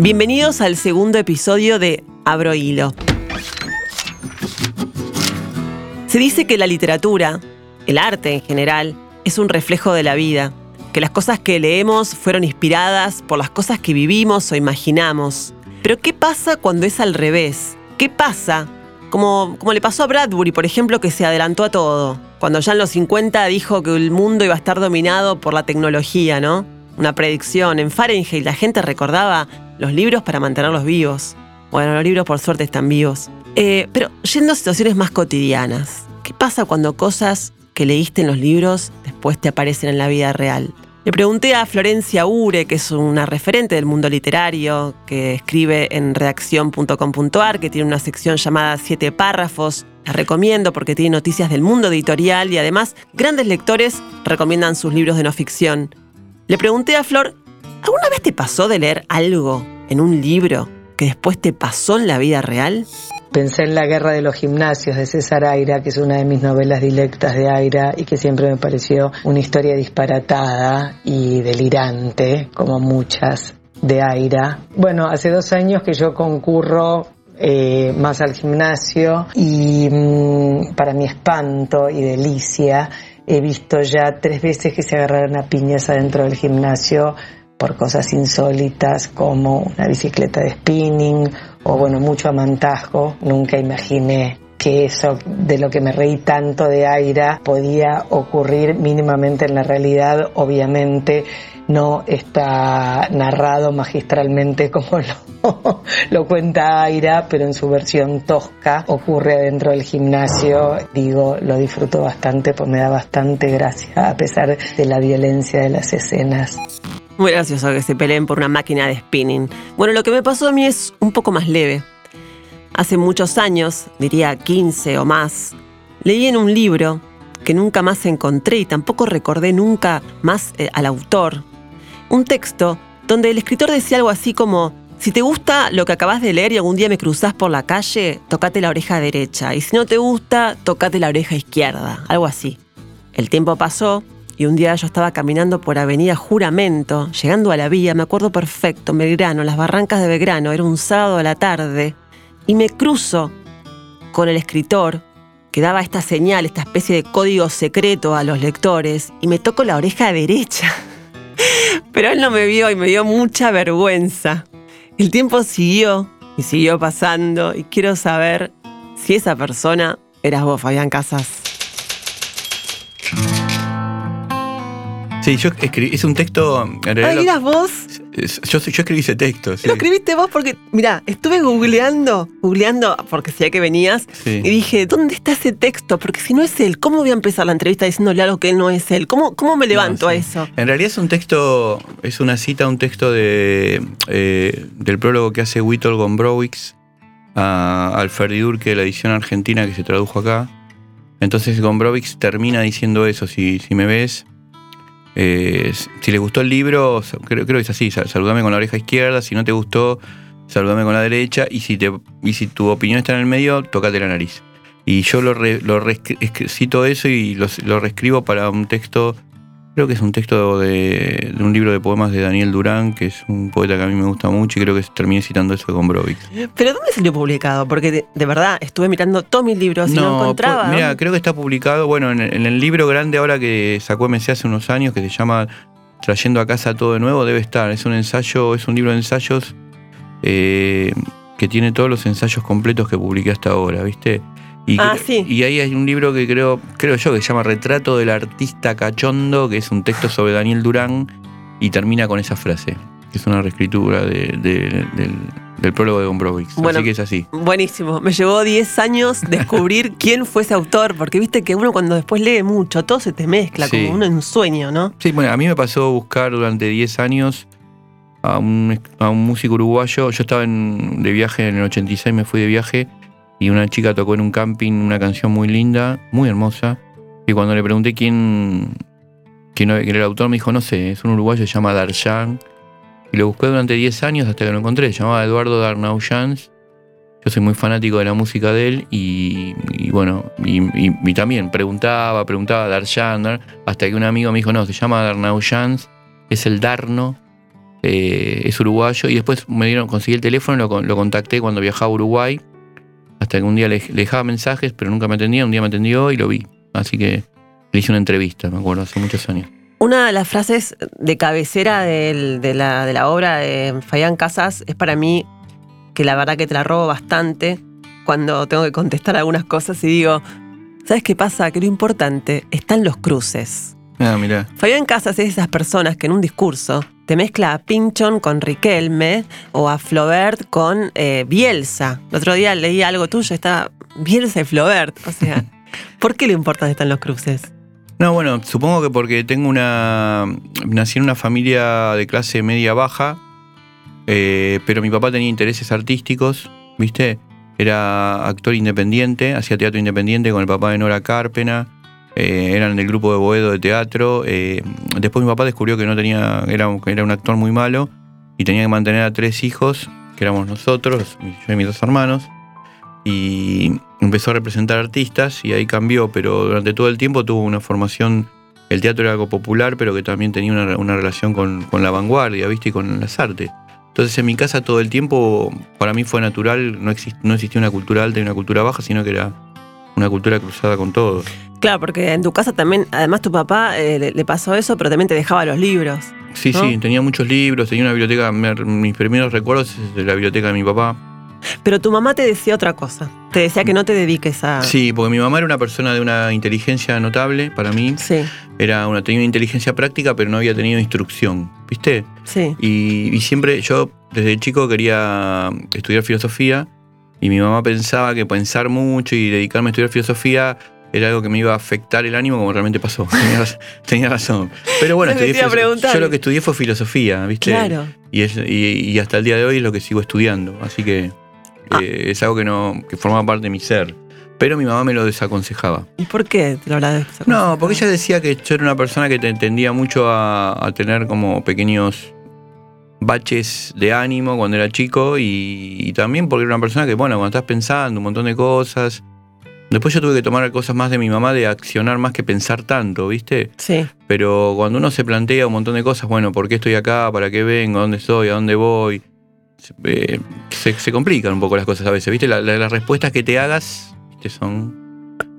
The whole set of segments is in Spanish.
Bienvenidos al segundo episodio de Abro Hilo. Se dice que la literatura, el arte en general, es un reflejo de la vida, que las cosas que leemos fueron inspiradas por las cosas que vivimos o imaginamos. Pero ¿qué pasa cuando es al revés? ¿Qué pasa? Como, como le pasó a Bradbury, por ejemplo, que se adelantó a todo. Cuando ya en los 50 dijo que el mundo iba a estar dominado por la tecnología, ¿no? Una predicción. En Fahrenheit la gente recordaba los libros para mantenerlos vivos. Bueno, los libros por suerte están vivos. Eh, pero yendo a situaciones más cotidianas, ¿qué pasa cuando cosas que leíste en los libros después te aparecen en la vida real? Le pregunté a Florencia Ure, que es una referente del mundo literario, que escribe en redacción.com.ar, que tiene una sección llamada Siete párrafos. La recomiendo porque tiene noticias del mundo editorial y además grandes lectores recomiendan sus libros de no ficción. Le pregunté a Flor, ¿alguna vez te pasó de leer algo en un libro que después te pasó en la vida real? Pensé en La Guerra de los Gimnasios de César Aira, que es una de mis novelas dilectas de Aira y que siempre me pareció una historia disparatada y delirante, como muchas de Aira. Bueno, hace dos años que yo concurro eh, más al gimnasio y mm, para mi espanto y delicia he visto ya tres veces que se agarraron a piñas adentro del gimnasio por cosas insólitas como una bicicleta de spinning o bueno, mucho amantajo. Nunca imaginé que eso de lo que me reí tanto de Aira podía ocurrir mínimamente en la realidad. Obviamente no está narrado magistralmente como lo, lo cuenta Aira, pero en su versión tosca ocurre adentro del gimnasio. Digo, lo disfruto bastante, pues me da bastante gracia a pesar de la violencia de las escenas. Muy gracioso que se peleen por una máquina de spinning. Bueno, lo que me pasó a mí es un poco más leve. Hace muchos años, diría 15 o más, leí en un libro que nunca más encontré y tampoco recordé nunca más eh, al autor. Un texto donde el escritor decía algo así como, si te gusta lo que acabas de leer y algún día me cruzás por la calle, tocate la oreja derecha. Y si no te gusta, tocate la oreja izquierda. Algo así. El tiempo pasó y un día yo estaba caminando por Avenida Juramento, llegando a la vía, me acuerdo perfecto, Belgrano, las barrancas de Belgrano, era un sábado a la tarde, y me cruzo con el escritor que daba esta señal, esta especie de código secreto a los lectores, y me toco la oreja derecha. Pero él no me vio y me dio mucha vergüenza. El tiempo siguió y siguió pasando, y quiero saber si esa persona eras vos, Fabián Casas. Sí, yo escribí, es un texto. En ¿Ah, eras vos? Yo, yo escribí ese texto. Lo escribiste vos porque, mira, estuve googleando, googleando, porque sabía que venías, y dije, ¿dónde está ese texto? Porque si no es él, ¿cómo voy a empezar la entrevista diciéndole algo que él no es él? ¿Cómo, cómo me levanto a eso? En realidad es un texto, es una cita, un texto de, eh, del prólogo que hace Whittle Gombrowicz a Alfred Durke, la edición argentina que se tradujo acá. Entonces Gombrowicz termina diciendo eso, si, si me ves, eh, si le gustó el libro, creo, que es así, saludame con la oreja izquierda, si no te gustó, saludame con la derecha, y si, te, y si tu opinión está en el medio, tocate la nariz. Y yo lo, lo cito eso y lo, lo reescribo para un texto Creo que es un texto de, un libro de poemas de Daniel Durán, que es un poeta que a mí me gusta mucho y creo que terminé citando eso con Brovix. ¿Pero dónde salió publicado? Porque de, verdad estuve mirando todos mis libros y no, encontraba. mira, creo que está publicado, bueno, en, el libro grande ahora que sacó MC hace unos años, que se llama Trayendo a casa todo de nuevo, debe estar. Es un ensayo, es un libro de ensayos eh, que tiene todos los ensayos completos que publiqué hasta ahora, ¿viste? Y, ah, y ahí hay un libro que creo, creo yo que se llama Retrato del Artista Cachondo, que es un texto sobre Daniel Durán y termina con esa frase, que es una reescritura del, prólogo de Gombrowicz. así que es así. Buenísimo. Me llevó 10 años descubrir quién fue ese autor, porque viste que uno cuando después lee mucho, todo se te mezcla, como uno en un sueño, ¿no? Sí, bueno, a mí me pasó buscar durante 10 años a un, a un músico uruguayo. Yo estaba en, de viaje en el 86, me fui de viaje y una chica tocó en un camping una canción muy linda, muy hermosa. Y cuando le pregunté quién, quién era el autor, me dijo, no sé, es un uruguayo, se llama Darjan. Y lo busqué durante 10 años hasta que lo encontré. Se llamaba Eduardo Darnau Jans. Yo soy muy fanático de la música de él y, bueno, y, también preguntaba, preguntaba Darjan, hasta que un amigo me dijo, no, se llama Darnau Jans, es el Darno eh, es uruguayo, y después me dieron, conseguí el teléfono, lo, lo contacté cuando viajaba a Uruguay, hasta que un día le, le, dejaba mensajes, pero nunca me atendía, un día me atendió y lo vi. Así que le hice una entrevista, me acuerdo, hace muchos años. Una de las frases de cabecera de, la, de la obra de Fayán Casas es para mí, que la verdad que te la robo bastante, cuando tengo que contestar algunas cosas y digo, ¿sabes qué pasa? Que lo importante están los cruces. Ah, mira. Fabián Casas es de esas personas que en un discurso te mezcla a Pinchon con Riquelme o a Flaubert con eh, Bielsa. El otro día leí algo tuyo, está Bielsa y Flaubert. O sea, ¿por qué lo importante están los cruces? No, bueno, supongo que porque tengo una. Nací en una familia de clase media baja, eh, pero mi papá tenía intereses artísticos, ¿viste? Era actor independiente, hacía teatro independiente con el papá de Nora Carpena. Eh, eran del grupo de Boedo de teatro. Eh, después mi papá descubrió que no tenía, era, era un actor muy malo y tenía que mantener a tres hijos, que éramos nosotros, yo y mis dos hermanos. Y empezó a representar artistas y ahí cambió, pero durante todo el tiempo tuvo una formación. El teatro era algo popular, pero que también tenía una, una relación con, con, la vanguardia, ¿viste? Y con las artes. Entonces en mi casa todo el tiempo, para mí fue natural, no, exist, no existía una cultura alta y una cultura baja, sino que era una cultura cruzada con todo. Claro, porque en tu casa también, además tu papá eh, le, le, pasó eso, pero también te dejaba los libros. Sí, ¿no? sí, tenía muchos libros, tenía una biblioteca, mis primeros recuerdos de la biblioteca de mi papá. Pero tu mamá te decía otra cosa. Te decía que no te dediques a. Sí, porque mi mamá era una persona de una inteligencia notable para mí. Sí. Era una, tenía una inteligencia práctica, pero no había tenido instrucción, ¿viste? Sí. Y, y siempre, yo desde chico quería estudiar filosofía. Y mi mamá pensaba que pensar mucho y dedicarme a estudiar filosofía era algo que me iba a afectar el ánimo, como realmente pasó. Tenía, tenía razón. Pero bueno, estudié, yo lo que estudié fue filosofía, ¿viste? Claro. Y, es, y, y, hasta el día de hoy es lo que sigo estudiando. Así que ah. eh, es algo que no que formaba parte de mi ser. Pero mi mamá me lo desaconsejaba. ¿Y por qué te lo No, porque ella decía que yo era una persona que te tendía mucho a, a tener como pequeños baches de ánimo cuando era chico y, y, también porque era una persona que, bueno, cuando estás pensando un montón de cosas. Después yo tuve que tomar cosas más de mi mamá de accionar más que pensar tanto, ¿viste? Sí. Pero cuando uno se plantea un montón de cosas, bueno, ¿por qué estoy acá? ¿Para qué vengo? ¿A dónde estoy? ¿A dónde voy? Eh, se, se, complican un poco las cosas a veces, ¿viste? La, la, las respuestas que te hagas ¿viste? son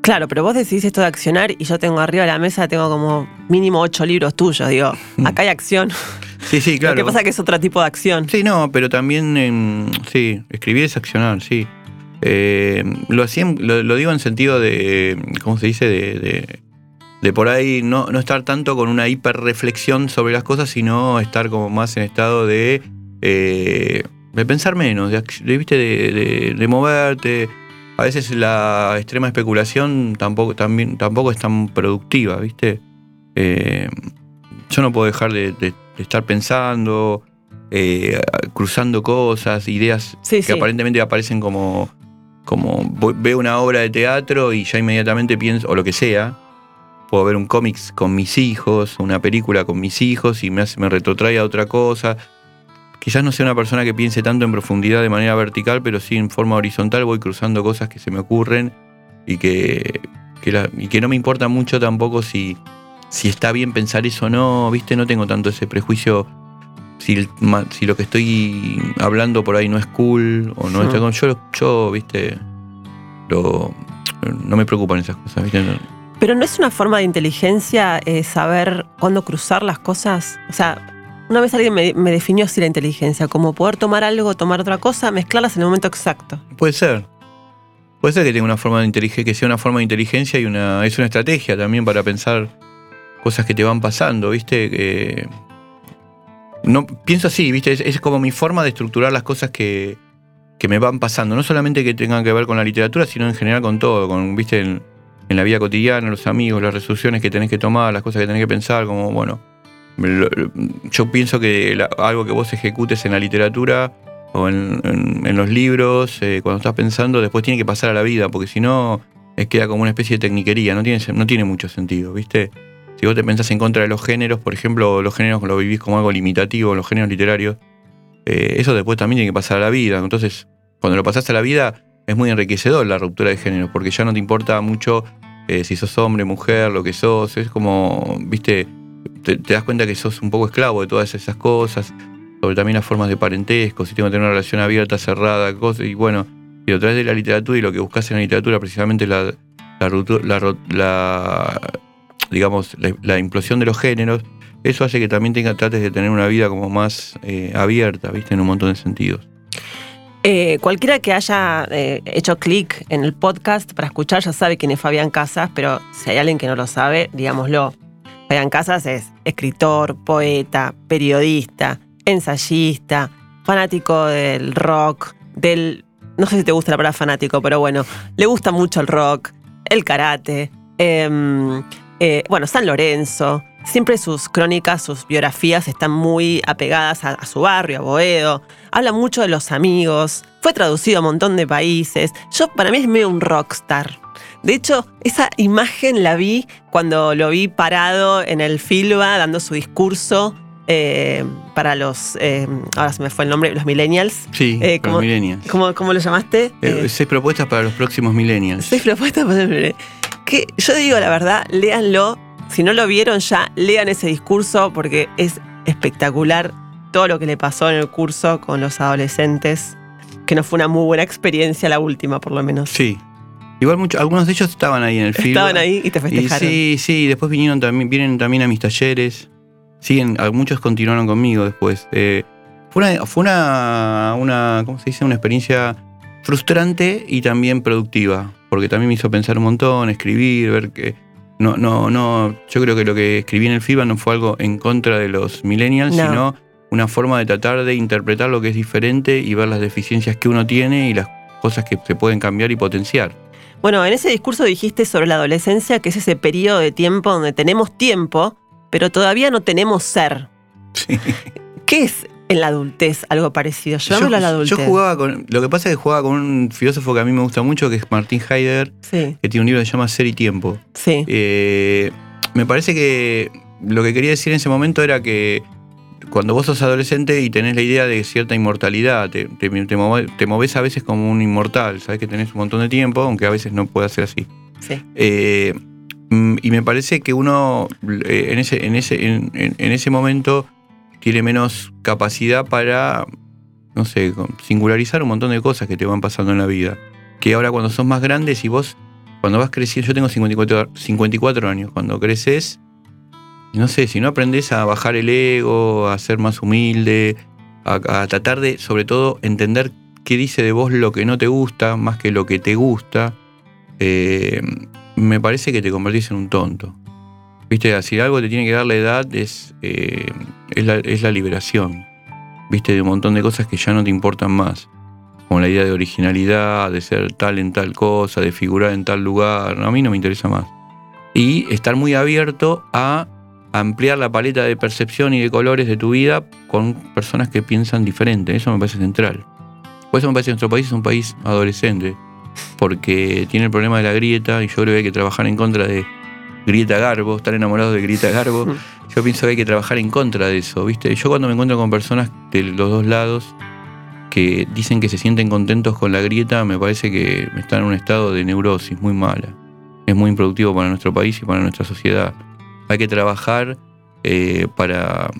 Claro, pero vos decís esto de accionar y yo tengo arriba de la mesa, tengo como mínimo ocho libros tuyos, digo, acá hay acción. Sí, sí, claro. Lo que pasa es que es otro tipo de acción. Sí, no, pero también, eh, sí, escribir es accionar, sí. Eh, lo, hacía, lo, lo, digo en sentido de, ¿cómo se dice? De, de, de, por ahí no, no estar tanto con una hiperreflexión sobre las cosas, sino estar como más en estado de, eh, de pensar menos, de, ¿viste? De, de, moverte. A veces la extrema especulación tampoco, también, tampoco es tan productiva, ¿viste? Eh, yo no puedo dejar de, estar pensando, eh, cruzando cosas, ideas sí, que sí. aparentemente aparecen como, como veo una obra de teatro y ya inmediatamente pienso, o lo que sea, puedo ver un cómics con mis hijos, una película con mis hijos y me, hace, me retrotrae a otra cosa. Quizás no sea una persona que piense tanto en profundidad de manera vertical, pero sí en forma horizontal voy cruzando cosas que se me ocurren y que, que la, y que no me importa mucho tampoco si, si está bien pensar eso o no, ¿viste? No tengo tanto ese prejuicio si, si, lo que estoy hablando por ahí no es cool o no sí. está con. Yo, yo viste, lo, no me preocupan esas cosas, viste. Pero no es una forma de inteligencia eh, saber cuándo cruzar las cosas. O sea, una vez alguien me, me, definió así la inteligencia, como poder tomar algo, tomar otra cosa, mezclarlas en el momento exacto. Puede ser. Puede ser que tenga una forma de inteligencia, que sea una forma de inteligencia y una. es una estrategia también para pensar cosas que te van pasando, viste. Que, no, pienso así, ¿viste? Es, como mi forma de estructurar las cosas que, que, me van pasando. No solamente que tengan que ver con la literatura, sino en general con todo. Con, ¿viste? En, en la vida cotidiana, los amigos, las resoluciones que tenés que tomar, las cosas que tenés que pensar, como, bueno. Yo pienso que algo que vos ejecutes en la literatura o en, en, los libros, eh, cuando estás pensando, después tiene que pasar a la vida, porque si no, queda como una especie de tecniquería, no tiene, no tiene mucho sentido, ¿viste? Si vos te pensás en contra de los géneros, por ejemplo, los géneros lo vivís como algo limitativo, los géneros literarios, eh, eso después también tiene que pasar a la vida. Entonces, cuando lo pasás a la vida, es muy enriquecedor la ruptura de géneros, porque ya no te importa mucho eh, si sos hombre, mujer, lo que sos. Es como, viste, te, das cuenta que sos un poco esclavo de todas esas cosas. sobre también las formas de parentesco, si tengo que tener una relación abierta, cerrada, cosas, y bueno, y a través de la literatura y lo que buscas en la literatura, precisamente la, la, la, digamos, la, implosión de los géneros, eso hace que también tenga, trates de tener una vida como más eh, abierta, ¿viste? En un montón de sentidos. Eh, cualquiera que haya eh, hecho clic en el podcast para escuchar ya sabe quién es Fabián Casas, pero si hay alguien que no lo sabe, digámoslo. Fabián Casas es escritor, poeta, periodista, ensayista, fanático del rock, del... No sé si te gusta la palabra fanático, pero bueno, le gusta mucho el rock, el karate, em, eh, bueno, San Lorenzo. Siempre sus crónicas, sus biografías están muy apegadas a, su barrio, a Boedo. Habla mucho de los amigos. Fue traducido a un montón de países. Yo, para mí, es medio un rockstar. De hecho, esa imagen la vi cuando lo vi parado en el Filba dando su discurso eh, para los, eh, ahora se me fue el nombre, los millennials. Sí, eh, los millennials. ¿cómo, ¿Cómo, lo llamaste? seis propuestas para los próximos millennials. Seis propuestas para los millennials. Que yo digo la verdad, léanlo. Si no lo vieron ya, lean ese discurso porque es espectacular todo lo que le pasó en el curso con los adolescentes. Que no fue una muy buena experiencia la última, por lo menos. Sí, Igual muchos, algunos de ellos estaban ahí en el film. Estaban ahí y te festejaron. sí, sí, después vinieron también, vienen también a mis talleres siguen, muchos continuaron conmigo después. Eh, fue una, fue una, una, ¿cómo se dice? Una experiencia frustrante y también productiva, porque también me hizo pensar un montón, escribir, ver que no, no, no, yo creo que lo que escribí en el FIBA no fue algo en contra de los millennials, sino una forma de tratar de interpretar lo que es diferente y ver las deficiencias que uno tiene y las cosas que se pueden cambiar y potenciar. Bueno, en ese discurso dijiste sobre la adolescencia, que es ese periodo de tiempo donde tenemos tiempo pero todavía no tenemos ser. ¿Qué es en la adultez algo parecido? Yo, a la adultez. Yo jugaba con. Lo que pasa es que jugaba con un filósofo que a mí me gusta mucho, que es Martín Heidegger, que tiene un libro que se llama Ser y Tiempo. Sí. Eh, me parece que lo que quería decir en ese momento era que cuando vos sos adolescente y tenés la idea de cierta inmortalidad, te, te, moves a veces como un inmortal, sabes que tenés un montón de tiempo, aunque a veces no pueda ser así. Sí. Eh, Mm, y me parece que uno eh, en, ese, en, ese, en, ese momento tiene menos capacidad para, no sé, singularizar un montón de cosas que te van pasando en la vida. Que ahora cuando sos más grandes y vos, cuando vas creciendo, yo tengo 54, 54 años, cuando creces, no sé, si no aprendes a bajar el ego, a ser más humilde, a, tratar de, sobre todo, entender qué dice de vos lo que no te gusta, más que lo que te gusta, eh, me parece que te convertís en un tonto. Viste, si algo te tiene que dar la edad es, eh, es, la, liberación. Viste, de un montón de cosas que ya no te importan más. Como la idea de originalidad, de ser tal en tal cosa, de figurar en tal lugar. a mí no me interesa más. Y estar muy abierto a ampliar la paleta de percepción y de colores de tu vida con personas que piensan diferente. Eso me parece central. Por eso me parece que nuestro país es un país adolescente porque tiene el problema de la grieta y yo creo que hay que trabajar en contra de Grieta Garbo, estar enamorado de Grieta Garbo. Yo pienso que hay que trabajar en contra de eso, ¿viste? Yo cuando me encuentro con personas de los dos lados que dicen que se sienten contentos con la grieta, me parece que están en un estado de neurosis muy mala. Es muy improductivo para nuestro país y para nuestra sociedad. Hay que trabajar eh, para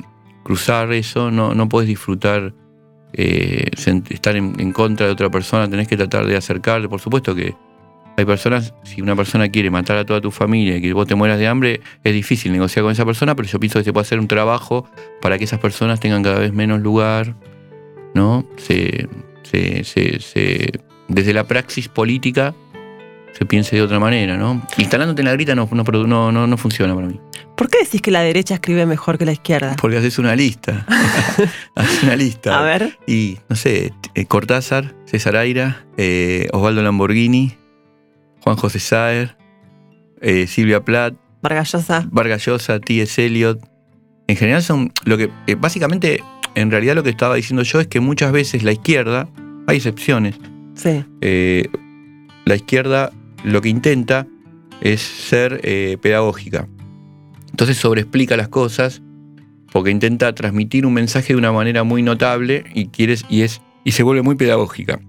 cruzar eso, no, no puedes disfrutar eh, estar en, contra de otra persona, tenés que tratar de acercarte. Por supuesto que hay personas, si una persona quiere matar a toda tu familia y que vos te mueras de hambre, es difícil negociar con esa persona, pero yo pienso que se puede hacer un trabajo para que esas personas tengan cada vez menos lugar, ¿no? Se, desde la praxis política se piense de otra manera, ¿no? Instalándote en la grita no, no, no, no funciona para mí. ¿Por qué decís que la derecha escribe mejor que la izquierda? Porque haces una lista. haces una lista. A ver. Y, no sé, eh, Cortázar, César Aira, eh, Osvaldo Lamborghini, Juan José Saer, eh, Silvia Plath. Vargallosa. Vargallosa, T.S. Eliot. En general son lo que, básicamente, en realidad lo que estaba diciendo yo es que muchas veces la izquierda, hay excepciones. Sí. la izquierda lo que intenta es ser pedagógica. Entonces sobreexplica las cosas porque intenta transmitir un mensaje de una manera muy notable y, quieres, y, es, y se vuelve muy pedagógica.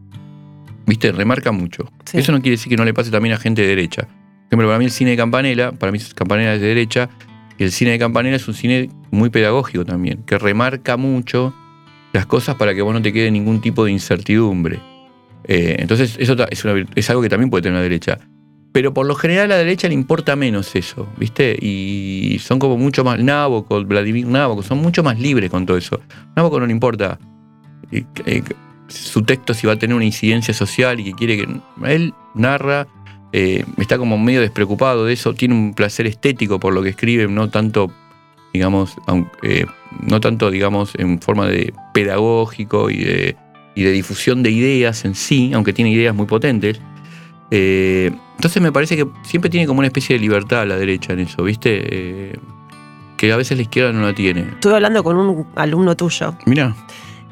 ¿Viste? Remarca mucho. Eso no quiere decir que no le pase también a gente de derecha. Por ejemplo, para mí el cine de Campanella, para mí Campanella es de derecha, y el cine de Campanella es un cine muy pedagógico también, que remarca mucho las cosas para que vos no te quede ningún tipo de incertidumbre. Eh, entonces, eso es, es algo que también puede tener la derecha. Pero por lo general a la derecha le importa menos eso, ¿viste? Y son como mucho más. Nabokov, Vladimir Nabokov, son mucho más libres con todo eso. Nabokov no le importa eh, su texto si va a tener una incidencia social y que quiere que. Él narra, eh, está como medio despreocupado de eso, tiene un placer estético por lo que escribe, no tanto, digamos, eh, no tanto, digamos, en forma de pedagógico y de, y de difusión de ideas en sí, aunque tiene ideas muy potentes. Eh, entonces me parece que siempre tiene como una especie de libertad a la derecha en eso, ¿viste? Que a veces la izquierda no la tiene. Estuve hablando con un alumno tuyo. Mira.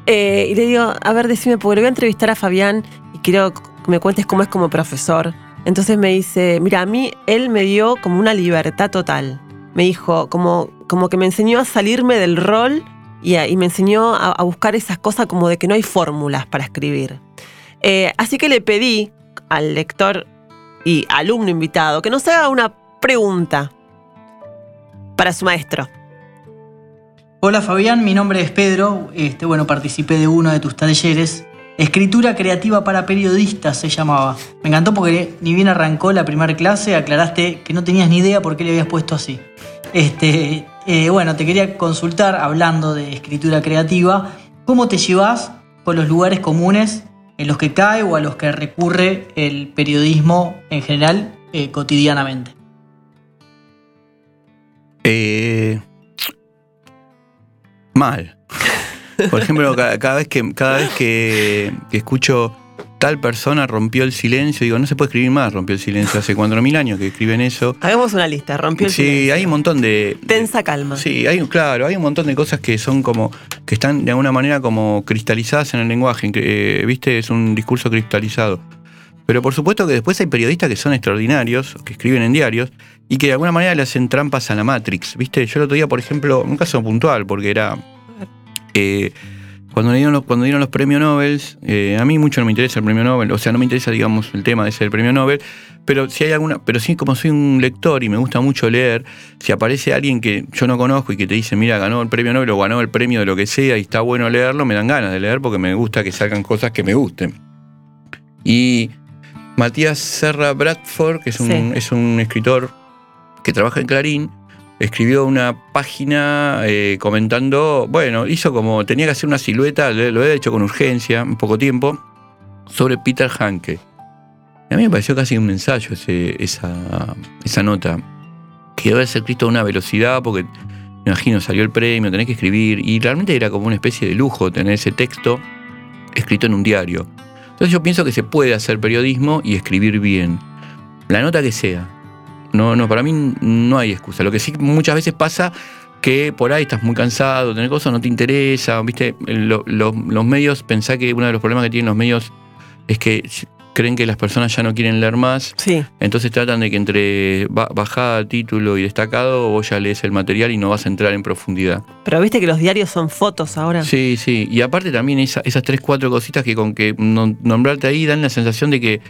Eh, y le digo, a ver, decime, porque le voy a entrevistar a Fabián y quiero que me cuentes cómo es como profesor. Entonces me dice, mira, a mí él me dio como una libertad total. Me dijo, como, como que me enseñó a salirme del rol y, me enseñó a, buscar esas cosas como de que no hay fórmulas para escribir. así que le pedí al lector y alumno invitado que nos haga una pregunta para su maestro. Hola Fabián, mi nombre es Pedro. Este, bueno, participé de uno de tus talleres. Escritura creativa para periodistas se llamaba. Me encantó porque ni bien arrancó la primera clase, aclaraste que no tenías ni idea por qué le habías puesto así. Este, eh, bueno, te quería consultar, hablando de escritura creativa, ¿cómo te llevas con los lugares comunes en los que cae o a los que recurre el periodismo en general eh, cotidianamente? Eh, mal. Por ejemplo, cada, vez que cada vez que escucho tal persona rompió el silencio. Digo, no se puede escribir más, rompió el silencio. Hace 4.000 años que escriben eso. Hagamos una lista, rompió el silencio. Sí, hay un montón de... Tensa calma. Sí, hay, claro, hay un montón de cosas que son como, que están de alguna manera como cristalizadas en el lenguaje. Eh, Viste, es un discurso cristalizado. Pero por supuesto que después hay periodistas que son extraordinarios, que escriben en diarios, y que de alguna manera le hacen trampas a la Matrix. ¿Viste? Yo el otro día, por ejemplo, un caso puntual, porque era... Eh, cuando dieron los, cuando dieron los premios Nobel, eh, a mí mucho no me interesa el premio Nobel, o sea, no me interesa, digamos, el tema de ser el premio Nobel, pero si hay alguna, pero sí como soy un lector y me gusta mucho leer, si aparece alguien que yo no conozco y que te dice, mira, ganó el premio Nobel o ganó el premio de lo que sea y está bueno leerlo, me dan ganas de leer porque me gusta que salgan cosas que me gusten. Y Matías Serra Bradford, que es un, es un escritor que trabaja en Clarín, escribió una página eh, comentando, bueno, hizo como, tenía que hacer una silueta, lo he hecho con urgencia, en poco tiempo, sobre Peter Hanke. a mí me pareció casi un ensayo esa, esa nota. Que debe ser escrito a una velocidad, porque me imagino, salió el premio, tenés que escribir, y realmente era como una especie de lujo tener ese texto escrito en un diario. Entonces yo pienso que se puede hacer periodismo y escribir bien. La nota que sea, no, no, para mí no hay excusa. Lo que sí muchas veces pasa que por ahí estás muy cansado, tener cosas no te interesa, viste, los medios, pensá que uno de los problemas que tienen los medios es que creen que las personas ya no quieren leer más. Sí. Entonces tratan de que entre bajada, título y destacado vos ya lees el material y no vas a entrar en profundidad. Pero viste que los diarios son fotos ahora. Sí, sí. Y aparte también esas tres, cuatro cositas que con que nombrarte ahí dan la sensación de que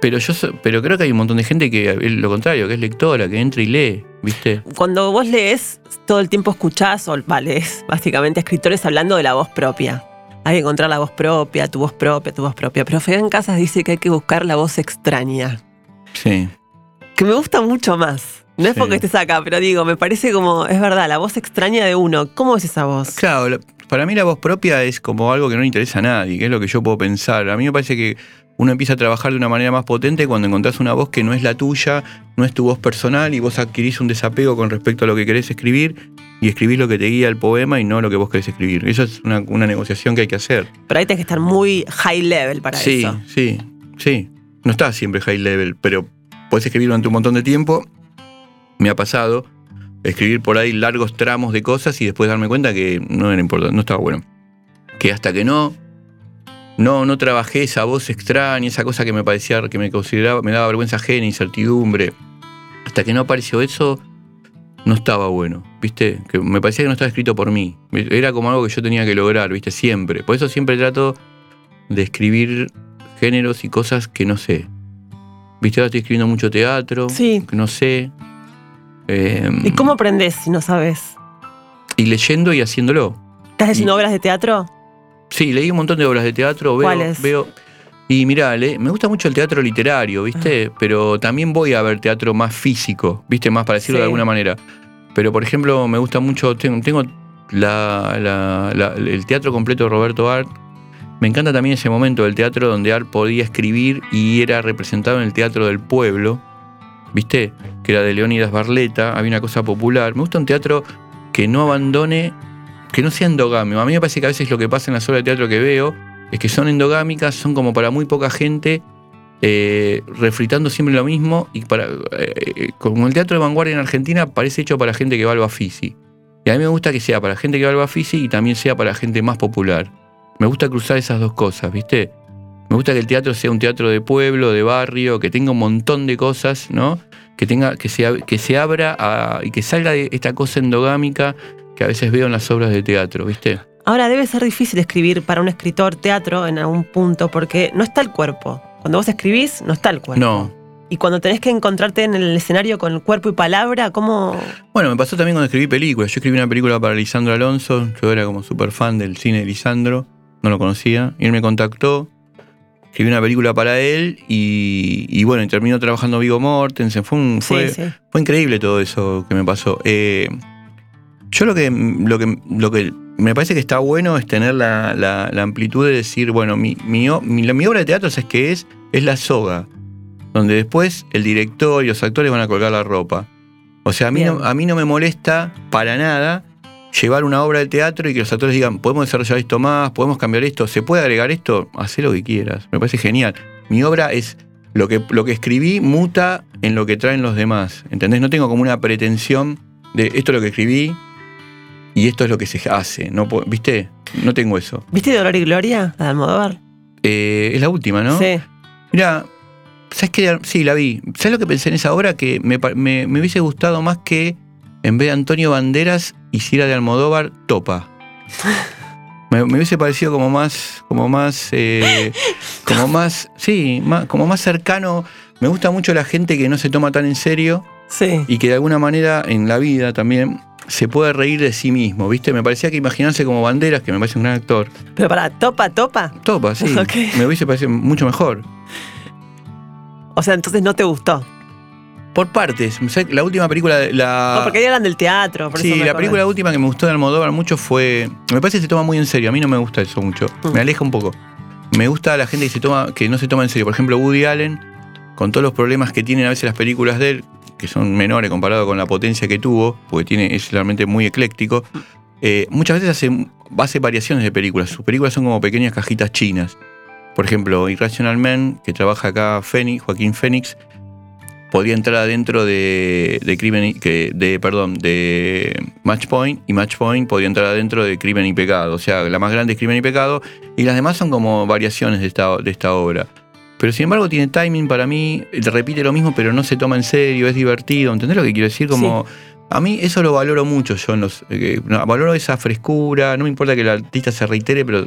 pero yo pero creo que hay un montón de gente que es lo contrario, que es lectora, que entra y lee, ¿viste? Cuando vos lees, todo el tiempo escuchás o lees básicamente escritores hablando de la voz propia. Hay que encontrar la voz propia, tu voz propia, tu voz propia. Pero en Casas dice que hay que buscar la voz extraña. Sí. Que me gusta mucho más. No es porque estés acá, pero digo, me parece como, es verdad, la voz extraña de uno. ¿Cómo es esa voz? Claro, para mí la voz propia es como algo que no le interesa a nadie, que es lo que yo puedo pensar. A mí me parece que uno empieza a trabajar de una manera más potente cuando encontrás una voz que no es la tuya, no es tu voz personal y vos adquirís un desapego con respecto a lo que querés escribir y escribís lo que te guía el poema y no lo que vos querés escribir. Eso es una, negociación que hay que hacer. Pero ahí tenés que estar muy high level para sí, eso. Sí, sí, sí. No estás siempre high level, pero podés escribir durante un montón de tiempo. Me ha pasado escribir por ahí largos tramos de cosas y después darme cuenta que no era importante, no estaba bueno. Que hasta que no no, no trabajé esa voz extraña, esa cosa que me parecía, que me consideraba, me daba vergüenza ajena, incertidumbre. Hasta que no apareció eso, no estaba bueno, ¿viste? Que me parecía que no estaba escrito por mí. Era como algo que yo tenía que lograr, ¿viste? Siempre. Por eso siempre trato de escribir géneros y cosas que no sé. ¿Viste? Ahora estoy escribiendo mucho teatro, sí. que no sé. ¿Y cómo aprendes si no sabes? Y leyendo y haciéndolo. ¿Estás haciendo obras de teatro? Sí, leí un montón de obras de teatro. Veo, ¿Cuáles? veo. Y mirá, le- me gusta mucho el teatro literario, ¿viste? Pero también voy a ver teatro más físico, ¿viste? Más para decirlo Sí. de alguna manera. Pero, por ejemplo, me gusta mucho. Tengo, tengo la- la- la- el teatro completo de Roberto Art. Me encanta también ese momento del teatro donde Art podía escribir y era representado en el teatro del pueblo, ¿viste? Que era de Leónidas Barleta, había una cosa popular. Me gusta un teatro que no abandone, que no sea endogámico. A mí me parece que a veces lo que pasa en las obras de teatro que veo es que son endogámicas, son como para muy poca gente, eh, refritando siempre lo mismo. Y para eh, eh, como el teatro de vanguardia en Argentina parece hecho para gente que va al. Y a mí me gusta que sea para gente que va al y también sea para gente más popular. Me gusta cruzar esas dos cosas, ¿viste? Me gusta que el teatro sea un teatro de pueblo, de barrio, que tenga un montón de cosas, ¿no? Que tenga, que se, que se abra y que salga de esta cosa endogámica que a veces veo en las obras de teatro, ¿viste? Ahora debe ser difícil escribir para un escritor teatro en algún punto porque no está el cuerpo. Cuando vos escribís, no está el cuerpo. No. Y cuando tenés que encontrarte en el escenario con el cuerpo y palabra, ¿cómo? Bueno, me pasó también cuando escribí películas. Yo escribí una película para Lisandro Alonso. Yo era como súper fan del cine de Lisandro. No lo conocía. Y él me contactó. Escribí una película para él y, y bueno, terminó trabajando Vigo Mortensen. Fue, un, fue, sí, sí. fue increíble todo eso que me pasó. Eh, yo lo que, lo, que, lo que me parece que está bueno es tener la, la- la amplitud de decir, bueno, mi, mi, mi- la- mi obra de teatro, ¿sabes qué es? Es la soga, donde después el director y los actores van a colgar la ropa. O sea, a mí, no, a mí no me molesta para nada llevar una obra de teatro y que los actores digan, podemos desarrollar esto más, podemos cambiar esto, se puede agregar esto, haz lo que quieras. Me parece genial. Mi obra es lo que, lo que escribí muta en lo que traen los demás. ¿Entendés? No tengo como una pretensión de esto es lo que escribí y esto es lo que se hace. No, ¿Viste? No tengo eso. ¿Viste Dolor y Gloria? La de Almodóvar. Eh, es la última, ¿no? Sí. Mira, ¿sabes qué? Sí, la vi. ¿Sabes lo que pensé en esa obra? Que me, pa- me- me hubiese gustado más que en vez de Antonio Banderas hiciera de Almodóvar Topa. Me, me hubiese parecido como más, como más, eh, como más, sí, más- como más cercano. Me gusta mucho la gente que no se toma tan en serio Sí. y que de alguna manera en la vida también se puede reír de sí mismo, ¿viste? Me parecía que imaginarse como Banderas, que me parece un gran actor, Pero para, topa, topa. Topa, sí, me hubiese parecido mucho mejor. O sea, entonces no te gustó. Por partes. La última película, la. No, porque ahí hablan del teatro. Por sí, eso me la película última que me gustó de Almodóvar mucho fue. Me parece que se toma muy en serio. A mí no me gusta eso mucho. Mm. Me aleja un poco. Me gusta la gente que se toma, que no se toma en serio. Por ejemplo, Woody Allen, con todos los problemas que tienen a veces las películas de él, que son menores comparado con la potencia que tuvo, porque tiene, es realmente muy ecléctico. eh, muchas veces hace, hace variaciones de películas. Sus películas son como pequeñas cajitas chinas. Por ejemplo, Irrational Man, que trabaja acá Fénix, Joaquín Fénix, podría entrar adentro de, de Crimen que, de, perdón, de Match Point, y Match Point entrar adentro de Crimen y Pecado. O sea, la más grande es Crimen y Pecado, y las demás son como variaciones de esta, de esta obra. Pero sin embargo tiene timing para mí, repite lo mismo, pero no se toma en serio, es divertido. ¿Entendés lo que quiero decir? Como. A mí eso lo valoro mucho yo en los. eh, valoro esa frescura, no me importa que el artista se reitere, pero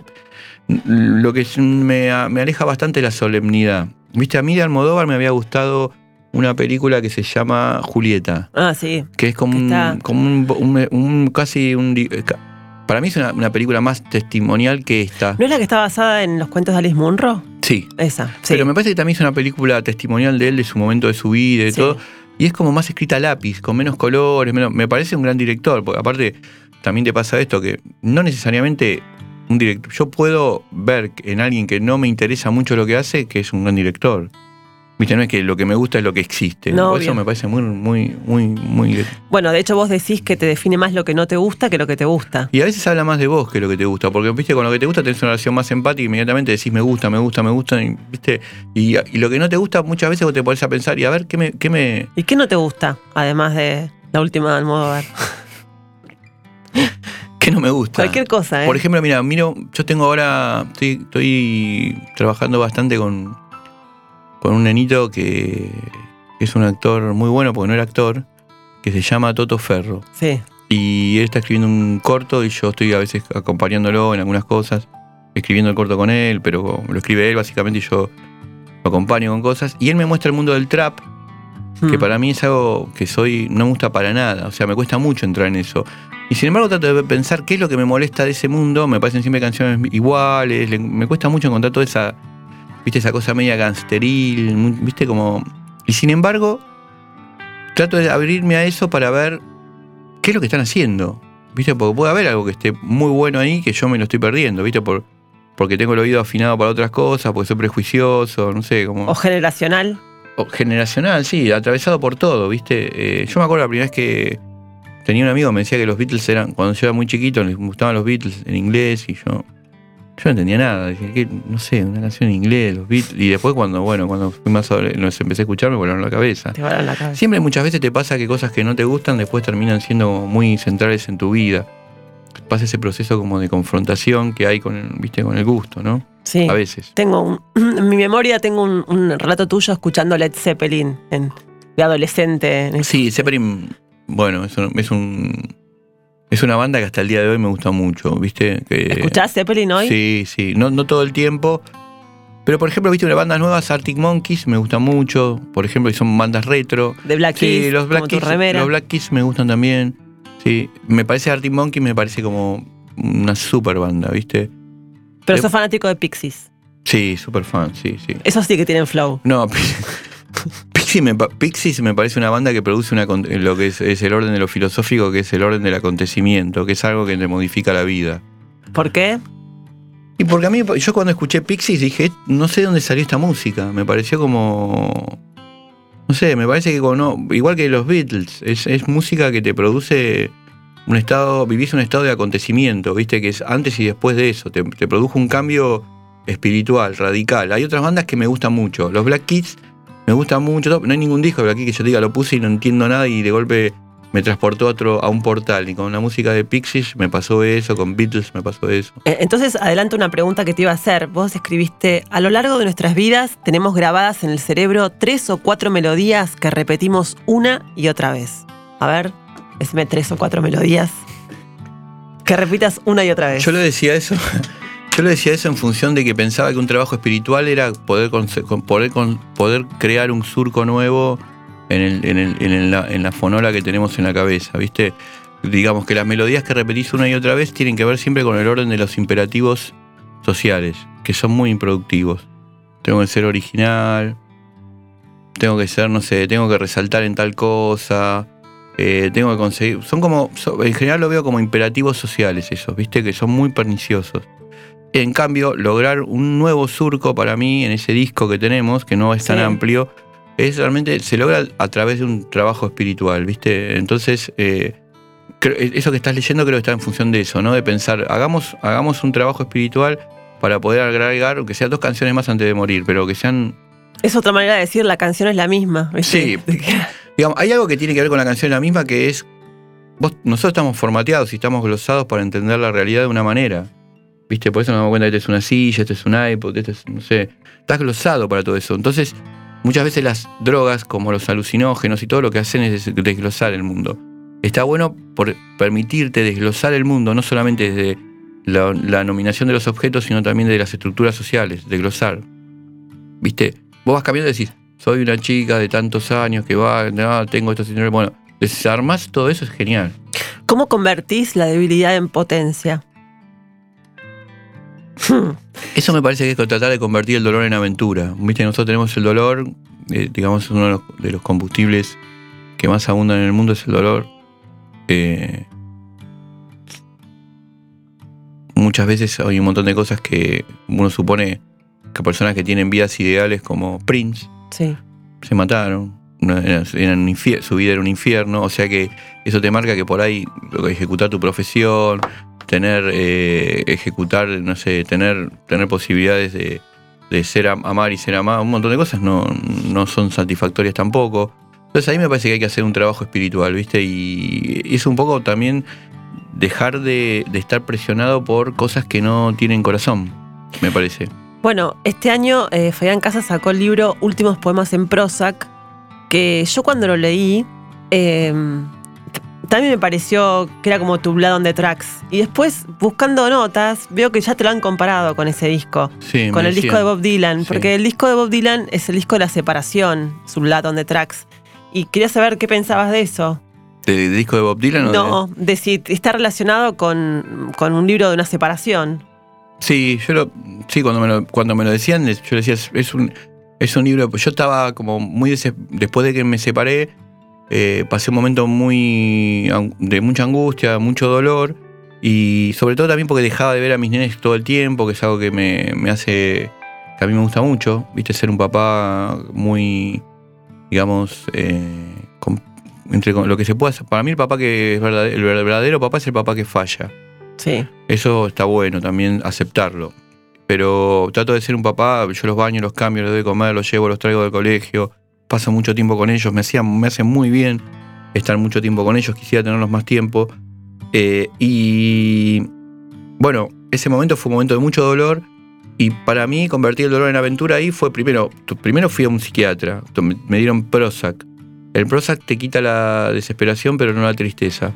lo que me, me aleja bastante es la solemnidad. Viste, a mí de Almodóvar me había gustado una película que se llama Julieta, Ah, sí. que es como, Que un, como un, un- un- casi un... eh, Para mí es una, una película más testimonial que esta. ¿No es la que está basada en los cuentos de Alice Munro? Sí. Esa. Sí. Pero me parece que también es una película testimonial de él, de su momento de su vida y Sí. todo. Y es como más escrita a lápiz, con menos colores, menos, me parece un gran director, porque aparte también te pasa esto, que no necesariamente un director, yo puedo ver en alguien que no me interesa mucho lo que hace, que es un gran director. Viste, no es que lo que me gusta es lo que existe. No, eso me parece muy, muy, muy, muy... Bueno, de hecho vos decís que te define más lo que no te gusta que lo que te gusta. Y a veces habla más de vos que lo que te gusta, porque viste, con lo que te gusta tenés una relación más empática y inmediatamente decís me gusta, me gusta, me gusta, y, viste, y, y lo que no te gusta muchas veces vos te pones a pensar y a ver qué me, qué me, ¿Y qué no te gusta? Además de la última de Almodóvar. qué no me gusta. Cualquier cosa, ¿eh? Por ejemplo, mira, miro, yo tengo ahora, estoy, estoy trabajando bastante con, con un nenito que, es un actor muy bueno, porque no era actor, que se llama Toto Ferro. Sí. Y él está escribiendo un corto y yo estoy a veces acompañándolo en algunas cosas, escribiendo el corto con él, pero lo escribe él básicamente y yo lo acompaño con cosas. Y él me muestra el mundo del trap que Mm. para mí es algo que soy, no me gusta para nada, o sea, me cuesta mucho entrar en eso. Y sin embargo trato de pensar qué es lo que me molesta de ese mundo, me parecen siempre canciones iguales, le- me cuesta mucho encontrar toda esa, viste, esa cosa media gangsteril, viste, como... Y sin embargo, trato de abrirme a eso para ver qué es lo que están haciendo, viste, porque puede haber algo que esté muy bueno ahí que yo me lo estoy perdiendo, viste, por, porque tengo el oído afinado para otras cosas, porque soy prejuicioso, no sé, como... O generacional. O generacional, sí, atravesado por todo, ¿viste? Eh, yo me acuerdo la primera vez que tenía un amigo me decía que los Beatles eran, cuando yo era muy chiquito, les gustaban los Beatles en inglés y yo, yo no entendía nada. Dije, ¿qué? no sé, una canción en inglés, los Beatles. Y después cuando, bueno, cuando fui más los empecé a escuchar, me volaron la cabeza. Te volaron la cabeza. Siempre muchas veces te pasa que cosas que no te gustan después terminan siendo muy centrales en tu vida. Pasa ese proceso como de confrontación que hay con el, ¿viste? con el gusto, ¿no? Sí. A veces. Tengo un- en mi memoria tengo un, un relato tuyo escuchando Led Zeppelin en- de adolescente. en- Sí, Zeppelin, bueno, es un, es un- es una banda que hasta el día de hoy me gusta mucho, ¿viste? Que, ¿Escuchás Zeppelin hoy? Sí, sí, no, no todo el tiempo. Pero por ejemplo, viste, una banda nueva, Arctic Monkeys, me gusta mucho. Por ejemplo, y son bandas retro. De Black Sí, Keys, los Black como tu Keys, remera. los Black Keys me gustan también. Sí, me parece Arctic Monkeys, me parece como una super banda, ¿viste? Pero de- sos fanático de Pixies. Sí, super fan, sí, sí. Eso sí que tienen flow. No, Pixies me, Pixies me parece una banda que produce una, lo que es, es el orden de lo filosófico, que es el orden del acontecimiento, que es algo que te modifica la vida. ¿Por qué? Y porque a mí, yo cuando escuché Pixies dije, no sé de dónde salió esta música. Me pareció como. No sé, me parece que como no, igual que los Beatles, es, es música que te produce un estado, vivís un estado de acontecimiento, viste, que es antes y después de eso, te, te produjo un cambio espiritual, radical. Hay otras bandas que me gustan mucho. Los Black Kids me gustan mucho. No hay ningún disco Black Kids que yo diga lo puse y no entiendo nada y de golpe me transportó a, otro, a un portal. Y con la música de Pixies me pasó eso, con Beatles me pasó eso. Eh, Entonces, adelanto una pregunta que te iba a hacer. Vos escribiste, a lo largo de nuestras vidas tenemos grabadas en el cerebro tres o cuatro melodías que repetimos una y otra vez. A ver, decime tres o cuatro melodías que repitas una y otra vez. Yo le decía eso. Yo le decía eso en función de que pensaba que un trabajo espiritual era poder, crear un surco nuevo en, la, en la fonola que tenemos en la cabeza, ¿viste? Digamos que las melodías que repetís una y otra vez tienen que ver siempre con el orden de los imperativos sociales, que son muy improductivos. Tengo que ser original, tengo que ser, no sé, tengo que resaltar en tal cosa, eh, tengo que conseguir. Son como. en general lo veo como imperativos sociales esos, ¿viste? Que son muy perniciosos. En cambio, lograr un nuevo surco para mí en ese disco que tenemos, que no es tan Sí. amplio, es realmente. se logra a través de un trabajo espiritual, ¿viste? Entonces. eh, creo- eso que estás leyendo creo que está en función de eso, ¿no? De pensar, hagamos, hagamos un trabajo espiritual para poder agregar, aunque sean dos canciones más antes de morir, pero que sean Es otra manera de decir, la canción es la misma. ¿viste? Sí. Digamos, hay algo que tiene que ver con la canción la misma que es. Vos, nosotros estamos formateados y estamos glosados para entender la realidad de una manera. ¿Viste? Por eso nos damos cuenta que este es una silla, este es un iPod, este es, no sé. Estás glosado para todo eso. Entonces, muchas veces las drogas, como los alucinógenos y todo lo que hacen es des- desglosar el mundo. Está bueno por permitirte desglosar el mundo, no solamente desde la, nominación de los objetos, sino también de las estructuras sociales, desglosar. ¿Viste? Vos vas cambiando y decís, soy una chica de tantos años que va, tengo esto, síndrome. Bueno, desarmás todo eso es genial. ¿Cómo convertís la debilidad en potencia? Eso me parece que es tratar de convertir el dolor en aventura. Viste, nosotros tenemos el dolor, eh, digamos, uno de los, de los combustibles que más abundan en el mundo es el dolor. Eh, muchas veces hay un montón de cosas que uno supone que personas que tienen vidas ideales como Prince Sí. se mataron. Eran su vida era un infierno. O sea que eso te marca que por ahí ejecutar tu profesión, tener, eh, ejecutar, no sé, tener, tener posibilidades de, de ser am- amar y ser amado, un montón de cosas no, no son satisfactorias tampoco. Entonces ahí me parece que hay que hacer un trabajo espiritual, ¿viste? Y es un poco también dejar de, de estar presionado por cosas que no tienen corazón, me parece. Bueno, este año eh, Fabián Casas sacó el libro Últimos Poemas en Prozac, que yo cuando lo leí, t- también me pareció que era como tu Blood on the Tracks. Y después, buscando notas, veo que ya te lo han comparado con ese disco. Sí, con el disco de Bob Dylan, Sí. porque el disco de Bob Dylan es el disco de la separación, su Blood on the Tracks. y quería saber qué pensabas de eso. ¿De, disco de Bob Dylan o No, de si está relacionado con, con un libro de una separación. Sí, yo lo, sí, cuando me lo, cuando me lo decían, yo decía, es- un, es un libro. Yo estaba como muy des- después de que me separé, eh, pasé un momento muy de mucha angustia, mucho dolor. Y sobre todo también porque dejaba de ver a mis nenes todo el tiempo, que es algo que me, me hace. que a mí me gusta mucho. Viste, ser un papá muy. digamos. eh, con- entre lo que se pueda hacer. Para mí, el papá que es verdadero, el verdadero papá es el papá que falla. Sí. Eso está bueno también aceptarlo. Pero trato de ser un papá, yo los baño, los cambio, los doy de comer, los llevo, los traigo del colegio, paso mucho tiempo con ellos, me, hacían, me hace muy bien estar mucho tiempo con ellos, quisiera tenerlos más tiempo. Eh, y bueno, ese momento fue un momento de mucho dolor y para mí convertir el dolor en aventura ahí fue primero, primero fui a un psiquiatra, me dieron Prozac. El Prozac te quita la desesperación pero no la tristeza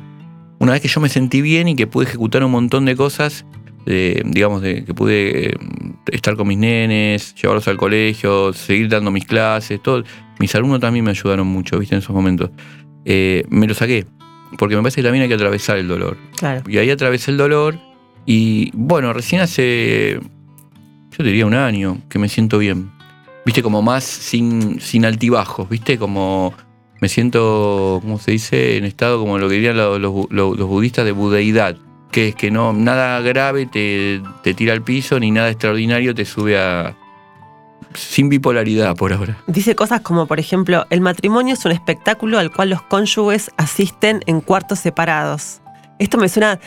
una vez que yo me sentí bien y que pude ejecutar un montón de cosas, digamos, de, que pude eh, estar con mis nenes, llevarlos al colegio, seguir dando mis clases, todo. Mis alumnos también me ayudaron mucho, ¿viste? En esos momentos. Eh, me lo saqué, porque me parece que también hay que atravesar el dolor. Claro. Y ahí atravesé el dolor y, bueno, recién hace, yo diría un año, que me siento bien. ¿Viste? Como más sin, sin altibajos, ¿viste? Como me siento, ¿cómo se dice? En estado como lo que dirían los, los bu- los- los budistas de budeidad, que es que no nada grave te, te tira al piso ni nada extraordinario te sube a... sin bipolaridad por ahora. Dice cosas como, por ejemplo, el matrimonio es un espectáculo al cual los cónyuges asisten en cuartos separados. Esto me suena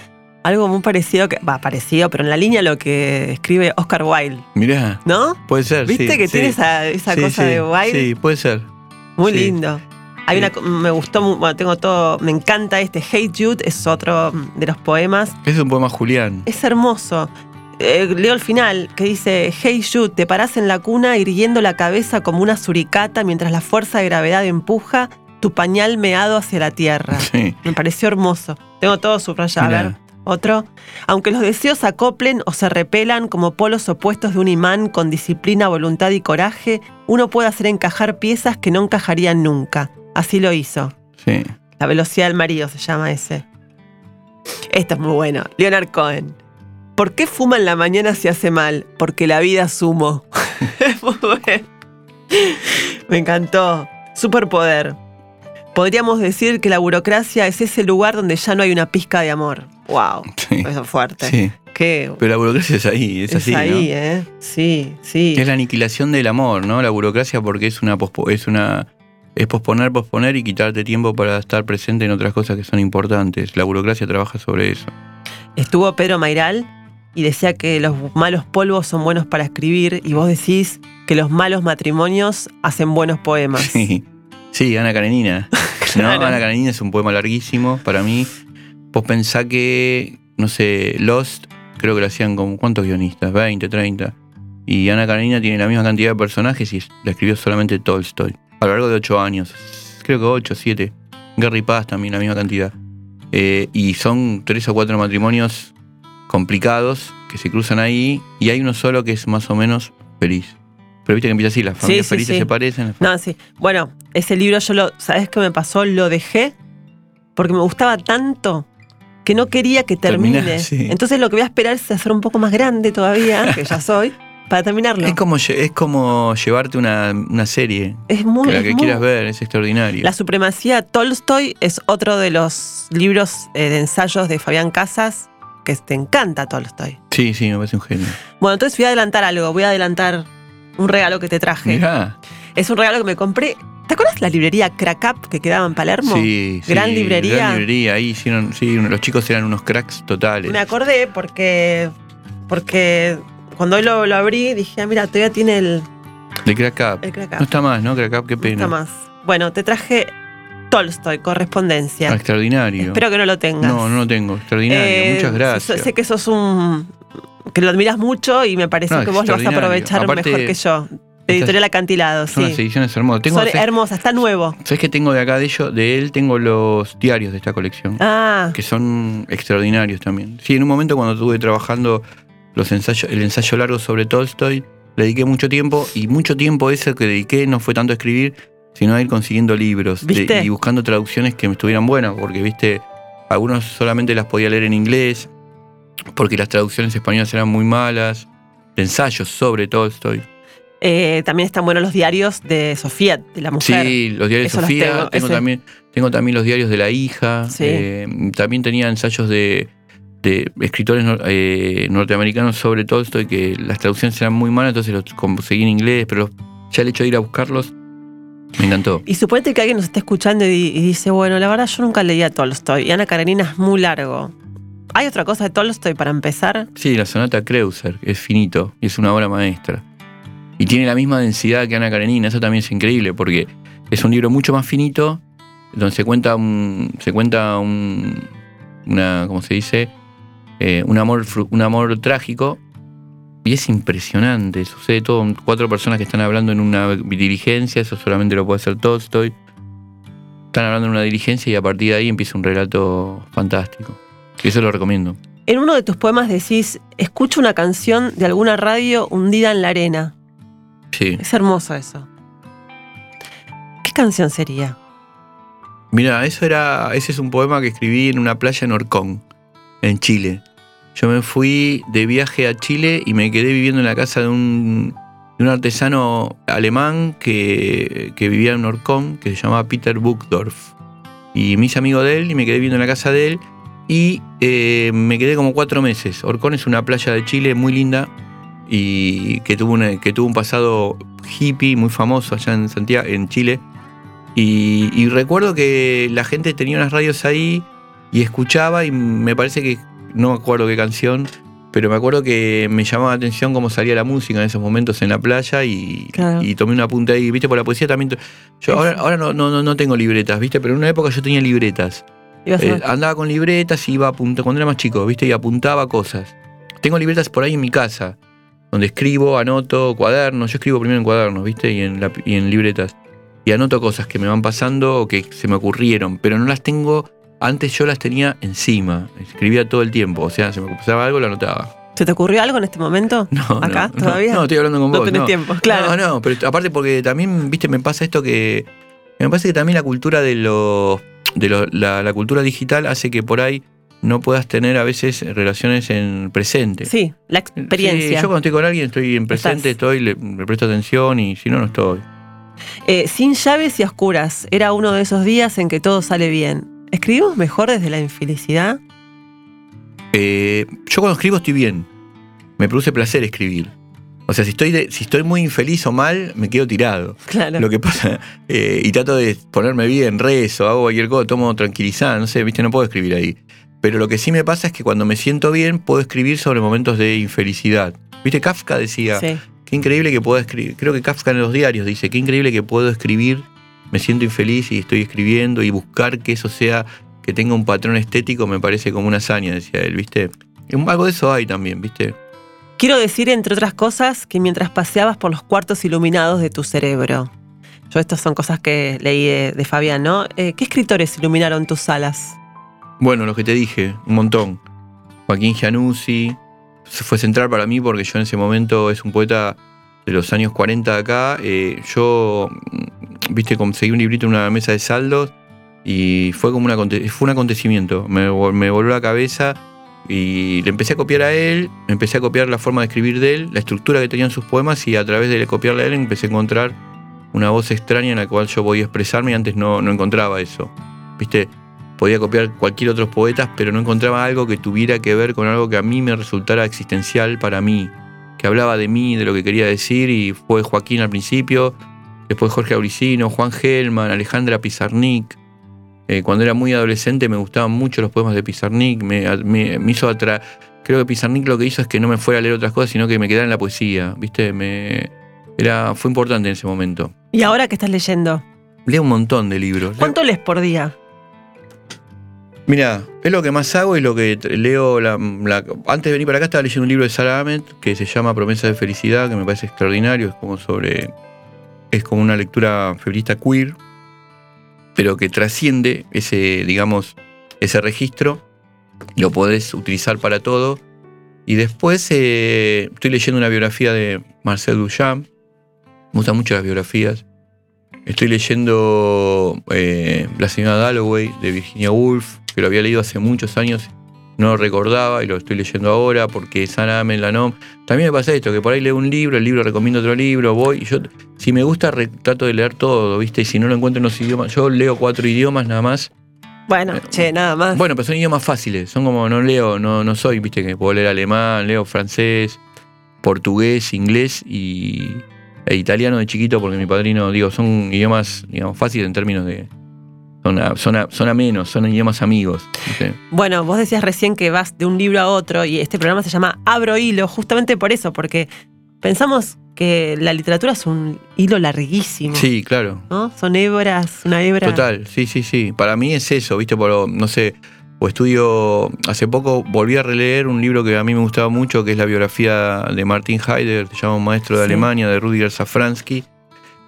algo muy parecido, que va, parecido, pero en la línea lo que escribe Oscar Wilde, Mirá, ¿no? puede ser. ¿Viste sí, que sí. tiene esa, esa Sí, cosa de Wilde? Sí, puede ser. Muy lindo. Hay una, me gustó, bueno, tengo todo, me encanta este Hate Jude, es otro de los poemas. Es un poema Julián. Es hermoso. Eh, leo el final que dice, Hey Jude, te parás en la cuna irguiendo la cabeza como una suricata mientras la fuerza de gravedad empuja tu pañal meado hacia la tierra. Sí. Me pareció hermoso. Tengo todo subrayado. A ver, otro. Aunque los deseos acoplen o se repelan como polos opuestos de un imán con disciplina, voluntad y coraje, uno puede hacer encajar piezas que no encajarían nunca. Así lo hizo. Sí. La velocidad del marido se llama ese. Esto es muy bueno. Leonard Cohen. ¿Por qué fuma en la mañana si hace mal? Porque la vida es humo. Es. Me encantó. Superpoder. Podríamos decir que la burocracia es ese lugar donde ya no hay una pizca de amor. Wow. Sí. Eso es fuerte. Sí. Qué Pero la burocracia es ahí, es, es así, ahí, ¿no? ¿eh? Sí, sí. Es la aniquilación del amor, ¿no? La burocracia porque es una es una es posponer, posponer y quitarte tiempo para estar presente en otras cosas que son importantes. La burocracia trabaja sobre eso. Estuvo Pedro Mairal y decía que los malos polvos son buenos para escribir y vos decís que los malos matrimonios hacen buenos poemas. Sí, sí Ana Karenina. Claro. No, Ana Karenina es un poema larguísimo para mí. Vos pensá que, no sé, Lost, creo que lo hacían con ¿cuántos guionistas? 20, 30. Y Ana Karenina tiene la misma cantidad de personajes y la escribió solamente Tolstoy. A lo largo de 8 años. Creo que 8, 7. Gary Paz también la misma cantidad. Eh, y son tres o cuatro matrimonios complicados que se cruzan ahí y hay uno solo que es más o menos feliz. Pero viste que empieza así, las familias sí, felices sí. se parecen. No, sí. Bueno, ese libro yo lo. ¿Sabes qué me pasó? Lo dejé porque me gustaba tanto que no quería que termine. Entonces lo que voy a esperar es hacer un poco más grande todavía, que ya soy, para terminarlo. Es como, es como llevarte una, una serie. Es muy. Que la es que muy- quieras ver, es extraordinario. La supremacía Tolstoy es otro de los libros eh, de ensayos de Fabián Casas que te encanta Tolstoy. Sí, sí, me parece un genio. Bueno, entonces voy a adelantar algo, voy a adelantar un regalo que te traje. Mirá. Es un regalo que me compré. ¿Te acuerdas la librería Crack que quedaba en Palermo? Sí, sí, Gran librería. Gran librería. Ahí hicieron, sí, los chicos eran unos cracks totales. Me acordé porque porque cuando hoy lo, lo abrí dije, ah, mira, todavía tiene el, De Crack Up. el Crack No está más, ¿no? Crack Up, qué No pena. está más. Bueno, te traje Tolstoy, correspondencia. Extraordinario. Espero que no lo tengas. No, no lo tengo. Extraordinario. Eh, Muchas gracias. Sé, que sos un. que lo admiras mucho y me parece No, que vos lo vas a aprovechar Aparte, mejor que yo. Editorial Acantilado, Son sí. unas ediciones hermosas. Tengo, Son ¿sabes, hermosas, está nuevo. ¿sabes qué tengo de acá de ellos? De él tengo los diarios de esta colección. Ah, que son extraordinarios también. Sí, en un momento cuando estuve trabajando los ensayos, el ensayo largo sobre Tolstoy, le dediqué mucho tiempo y mucho tiempo ese que dediqué no fue tanto a escribir, sino a ir consiguiendo libros y buscando traducciones que me estuvieran buenas, porque, viste, algunos solamente las podía leer en inglés, porque las traducciones españolas eran muy malas, de ensayos sobre Tolstoy. Eh, también están buenos los diarios de Sofía, de la mujer. Sí, los diarios Eso de Sofía, tengo, también, tengo también los diarios de la hija, Sí. eh, también tenía ensayos de, de escritores eh, norteamericanos sobre Tolstoy, que las traducciones eran muy malas, entonces los conseguí en inglés, pero ya el hecho de ir a buscarlos me encantó. Y suponete que alguien nos está escuchando y, y dice, bueno, la verdad yo nunca leía Tolstoy y Ana Karenina es muy largo. ¿Hay otra cosa de Tolstoy para empezar? Sí, la sonata Kreuzer, es finito y es una obra maestra. Y tiene la misma densidad que Ana Karenina, eso también es increíble, porque es un libro mucho más finito, donde se cuenta un. se cuenta un. una. ¿cómo se dice? Eh, un amor un amor trágico. Y es impresionante. Sucede todo. Cuatro personas que están hablando en una diligencia. Eso solamente lo puede hacer Tolstoy. Están hablando en una diligencia y a partir de ahí empieza un relato fantástico. Y eso lo recomiendo. En uno de tus poemas decís, escucho una canción de alguna radio hundida en la arena. Sí. Es hermoso eso. ¿Qué canción sería? Mira, eso era, ese es un poema que escribí en una playa en Orcón, en Chile. Yo me fui de viaje a Chile y me quedé viviendo en la casa de un, de un artesano alemán que, que vivía en Orcón, que se llamaba Peter Buchdorf. Y me hice amigo de él y me quedé viviendo en la casa de él. Y eh, me quedé como cuatro meses. Orcón es una playa de Chile muy linda y que tuvo, que tuvo un pasado hippie muy famoso allá en Santiago, en Chile. Y, y recuerdo que la gente tenía unas radios ahí y escuchaba y me parece que, no me acuerdo qué canción, pero me acuerdo que me llamaba la atención cómo salía la música en esos momentos en la playa y, Claro. y tomé un apunte ahí, viste, por la poesía también. Yo ahora, ahora no, no, no, tengo libretas, viste, pero en una época yo tenía libretas. Eh, andaba con libretas y iba apuntando, cuando era más chico, viste, y apuntaba cosas. Tengo libretas por ahí en mi casa, donde escribo, anoto, cuadernos. Yo escribo primero en cuadernos, viste, y en, lap- y en libretas. Y anoto cosas que me van pasando o que se me ocurrieron, pero no las tengo. Antes yo las tenía encima, escribía todo el tiempo, o sea, se me pasaba algo, lo anotaba. ¿Se te ocurrió algo en este momento? No, ¿Acá? no, ¿Todavía? No, no, estoy hablando con No vos. tenés tiempo, claro. No, no, pero aparte porque también, viste, me pasa esto que. Me parece que también la cultura de los. De lo- la, la cultura digital hace que por ahí no puedas tener a veces relaciones en presente. Sí, la Sí, experiencia. yo cuando estoy con alguien estoy en presente, Estás. estoy, le, le presto atención y si no, no estoy. Eh, sin llaves y oscuras. Era uno de esos días en que todo sale bien. ¿Escribimos mejor desde la infelicidad? Eh, yo cuando escribo estoy bien. Me produce placer escribir. O sea, si estoy, de- si estoy muy infeliz o mal, me quedo tirado. Claro. Lo que pasa, eh, y trato de ponerme bien, rezo, hago cualquier cosa, tomo tranquilizante, no sé, viste, no puedo escribir ahí. Pero lo que sí me pasa es que cuando me siento bien, puedo escribir sobre momentos de infelicidad. Viste, Kafka decía, Sí. qué increíble que puedo escribir, creo que Kafka en los diarios dice, qué increíble que puedo escribir, me siento infeliz y estoy escribiendo y buscar que eso sea, que tenga un patrón estético, me parece como una hazaña, decía él, viste. Algo de eso hay también, viste. Quiero decir, entre otras cosas, que mientras paseabas por los cuartos iluminados de tu cerebro. Yo, estas son cosas que leí de, de Fabián, ¿no? Eh, ¿Qué escritores iluminaron tus salas? Bueno, lo que te dije, un montón. Joaquín Gianuzzi, fue central para mí porque yo en ese momento es un poeta de los años 40 de acá. Eh, yo, viste, conseguí un librito en una mesa de saldos y fue como un, aconte- fue un acontecimiento. Me, me voló la cabeza y le empecé a copiar a él, empecé a copiar la forma de escribir de él, la estructura que tenían sus poemas y a través de copiarle a él empecé a encontrar una voz extraña en la cual yo podía expresarme y antes no, no encontraba eso. Viste, podía copiar cualquier otro poeta, pero no encontraba algo que tuviera que ver con algo que a mí me resultara existencial para mí, que hablaba de mí, de lo que quería decir, y fue Joaquín al principio, después Jorge Auricino, Juan Gelman, Alejandra Pizarnik. Eh, cuando era muy adolescente me gustaban mucho los poemas de Pizarnik, me, me- me hizo atra Creo que Pizarnik lo que hizo es que no me fuera a leer otras cosas, sino que me quedara en la poesía, ¿viste? Me, era, fue importante en ese momento. ¿Y ahora qué estás leyendo? Leo un montón de libros. ¿Cuánto lees por día? Mira, es lo que más hago y lo que leo. la- la- antes de venir para acá estaba leyendo un libro de Sarah Ahmed que se llama Promesa de Felicidad, que me parece extraordinario. Es como sobre. Es como una lectura feminista queer, pero que trasciende ese, digamos, ese registro. Lo podés utilizar para todo. Y después eh, estoy leyendo una biografía de Marcel Duchamp. Me gustan mucho las biografías. Estoy leyendo eh, La señora Dalloway de Virginia Woolf, que lo había leído hace muchos años, no lo recordaba y lo estoy leyendo ahora porque Sana Amen la nom. También me pasa esto, que por ahí leo un libro, el libro recomiendo otro libro, voy y yo, si me gusta, trato de leer todo, ¿viste? Y si no lo encuentro en los idiomas, yo leo cuatro idiomas nada más. Bueno, che, nada más. Bueno, pero son idiomas fáciles, son como no leo, no, no soy, ¿viste? Que puedo leer alemán, leo francés, portugués, inglés y e italiano de chiquito porque mi padrino, digo, son idiomas, digamos, fáciles en términos de... Son, a- son, a- son amenos, son idiomas amigos. Bueno, vos decías recién que vas de un libro a otro y este programa se llama Abro Hilo, justamente por eso, porque pensamos que la literatura es un hilo larguísimo. Sí, claro. ¿No? Son hebras, una hebra. Total, sí, sí, sí. Para mí es eso, ¿viste? Por, no sé, o estudio. Hace poco volví a releer un libro que a mí me gustaba mucho, que es la biografía de Martin Heidegger, se llama Un maestro de Sí. Alemania, de Rudiger Safransky.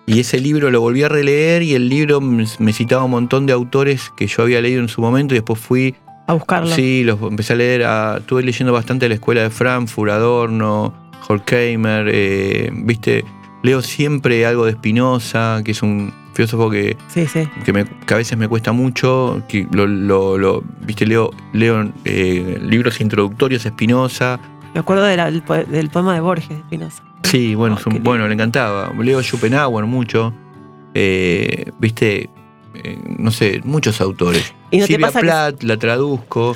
Y ese libro lo volví a releer y el libro me citaba un montón de autores que yo había leído en su momento y después fui. A buscarlo. Sí, los empecé a leer. a- estuve leyendo bastante la escuela de Frankfurt, Adorno, Horkheimer, eh, ¿viste? Leo siempre algo de Spinoza, que es un filósofo que Sí, sí. que, me- que a veces me cuesta mucho, que lo, lo- lo- viste, leo, leo eh, libros introductorios a Spinoza. Me acuerdo de la- del, po- del poema de Borges, de. Sí, bueno, Oh, un- bueno, le encantaba. Leo Schopenhauer mucho. eh, viste, eh, no sé, muchos autores. ¿Y no Silvia que- Plath, la traduzco.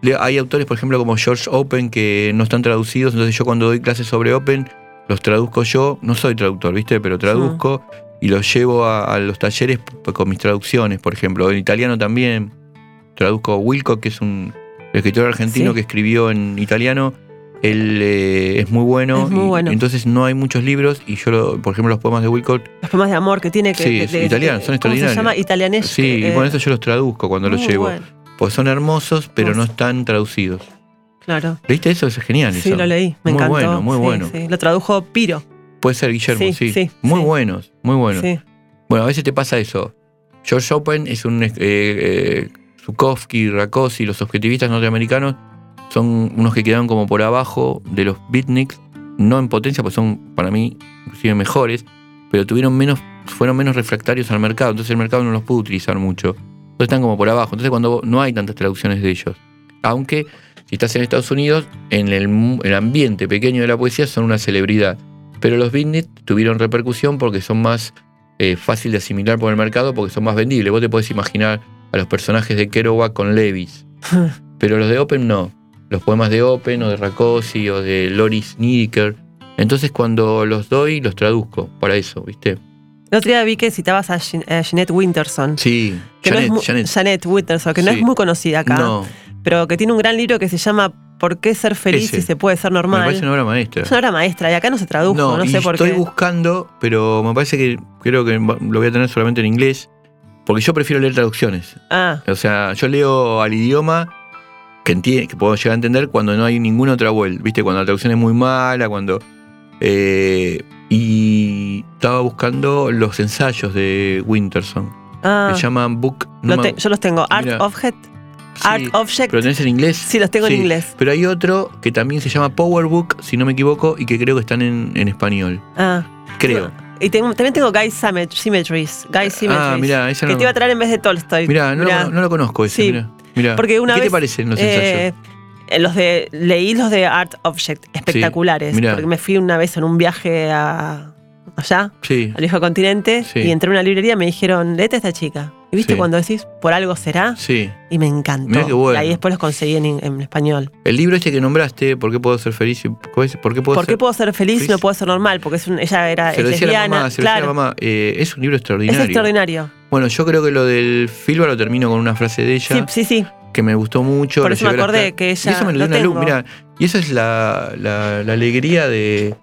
Leo- hay autores, por ejemplo, como George Open, que no están traducidos, entonces yo cuando doy clases sobre Open, los traduzco yo. No soy traductor, ¿viste? Pero traduzco y los llevo a, a los talleres con mis traducciones, por ejemplo. En italiano también traduzco Wilcock, que es un escritor argentino Sí. que escribió en italiano. Él eh, es muy bueno. Es muy y bueno. entonces no hay muchos libros y yo, lo- por ejemplo, los poemas de Wilcock, Los poemas de amor que tiene que. Sí, de- es de- italiano, de- son ¿Cómo se extraordinarios. llama? Italianesco. sí, y eh, por eso yo los traduzco cuando los llevo. bueno, Porque son hermosos, pero no están traducidos. Claro. ¿Leíste eso? Eso es genial. Sí, eso. lo leí. Me muy encantó. bueno, muy Sí, bueno. sí. Lo tradujo Piro. Puede ser Guillermo, Sí, muy buenos, muy buenos. Bueno, a veces te pasa eso. George Open es un. Eh, eh, Zukovsky, Rakosi, los objetivistas norteamericanos son unos que quedaron como por abajo de los beatniks, no en potencia, pues son para mí inclusive mejores, pero tuvieron menos, fueron menos refractarios al mercado, entonces el mercado no los pudo utilizar mucho. Entonces están como por abajo. Entonces cuando no hay tantas traducciones de ellos. Aunque si estás en Estados Unidos, en el, ambiente pequeño de la poesía son una celebridad. Pero los beatniks tuvieron repercusión porque son más eh, fácil de asimilar por el mercado porque son más vendibles. Vos te podés imaginar a los personajes de Kerouac con Levis. Pero los de Open no. Los poemas de Open o de Rakosi o de Loris Nidiker. Entonces cuando los doy, los traduzco para eso, ¿viste? El otro día vi que citabas a, Jean- a Jeanette Winterson. Sí, Que Janet, no es mu- Janet. Janet Winterson, que no es muy conocida acá, No, pero que tiene un gran libro que se llama ¿Por qué ser feliz Ese. si se puede ser me normal? parece una obra maestra. Es una obra maestra y acá no se tradujo, no, y sé por estoy qué. buscando, pero me parece que creo que lo voy a tener solamente en inglés, porque yo prefiero leer traducciones. Ah, O sea, yo leo al idioma que, enti- que puedo llegar a entender cuando no hay ninguna otra vuelta, ¿viste? Cuando la traducción es muy mala, cuando... eh, y estaba buscando los ensayos de Winterson, ah. se llaman Book... Lo no te- yo los tengo. Art Mira. Object. sí, Art Object. ¿Pero tenés en inglés? Sí, los tengo en inglés. Pero hay otro que también se llama Power Book, si no me equivoco, y que creo que están en, en español. Ah. Creo. Y tengo- también tengo Guy Symmet- Symmetries. Guy Symmetries. Ah, mira, esa que no... te iba a traer en vez de Tolstoy. Mirá, no, Mirá. Lo, no lo conozco ese, Sí. mirá, mirá. Porque una ¿Qué vez, te parecen los Eh, ensayos? eh, los de leí los de Art Object espectaculares porque me fui una vez en un viaje a allá Sí, al viejo continente Sí. y entré a una librería y me dijeron léete a esta chica y viste Sí. cuando decís por algo será sí. y me encantó qué bueno. y ahí después los conseguí en, en español El libro este que nombraste, ¿Por qué puedo ser feliz? ¿Por qué puedo ¿por ser...? qué puedo ser feliz y feliz? no puedo ser normal? porque es un- ella era Se lo decía la mamá, se lo decía la mamá. Eh, es un libro es extraordinario. extraordinario Bueno, yo creo que lo del Filba lo termino con una frase de sí ella sí sí que me gustó mucho. Por eso me acordé que ella Y eso me lo dio una luz, mirá. Y eso es la, la- la alegría de,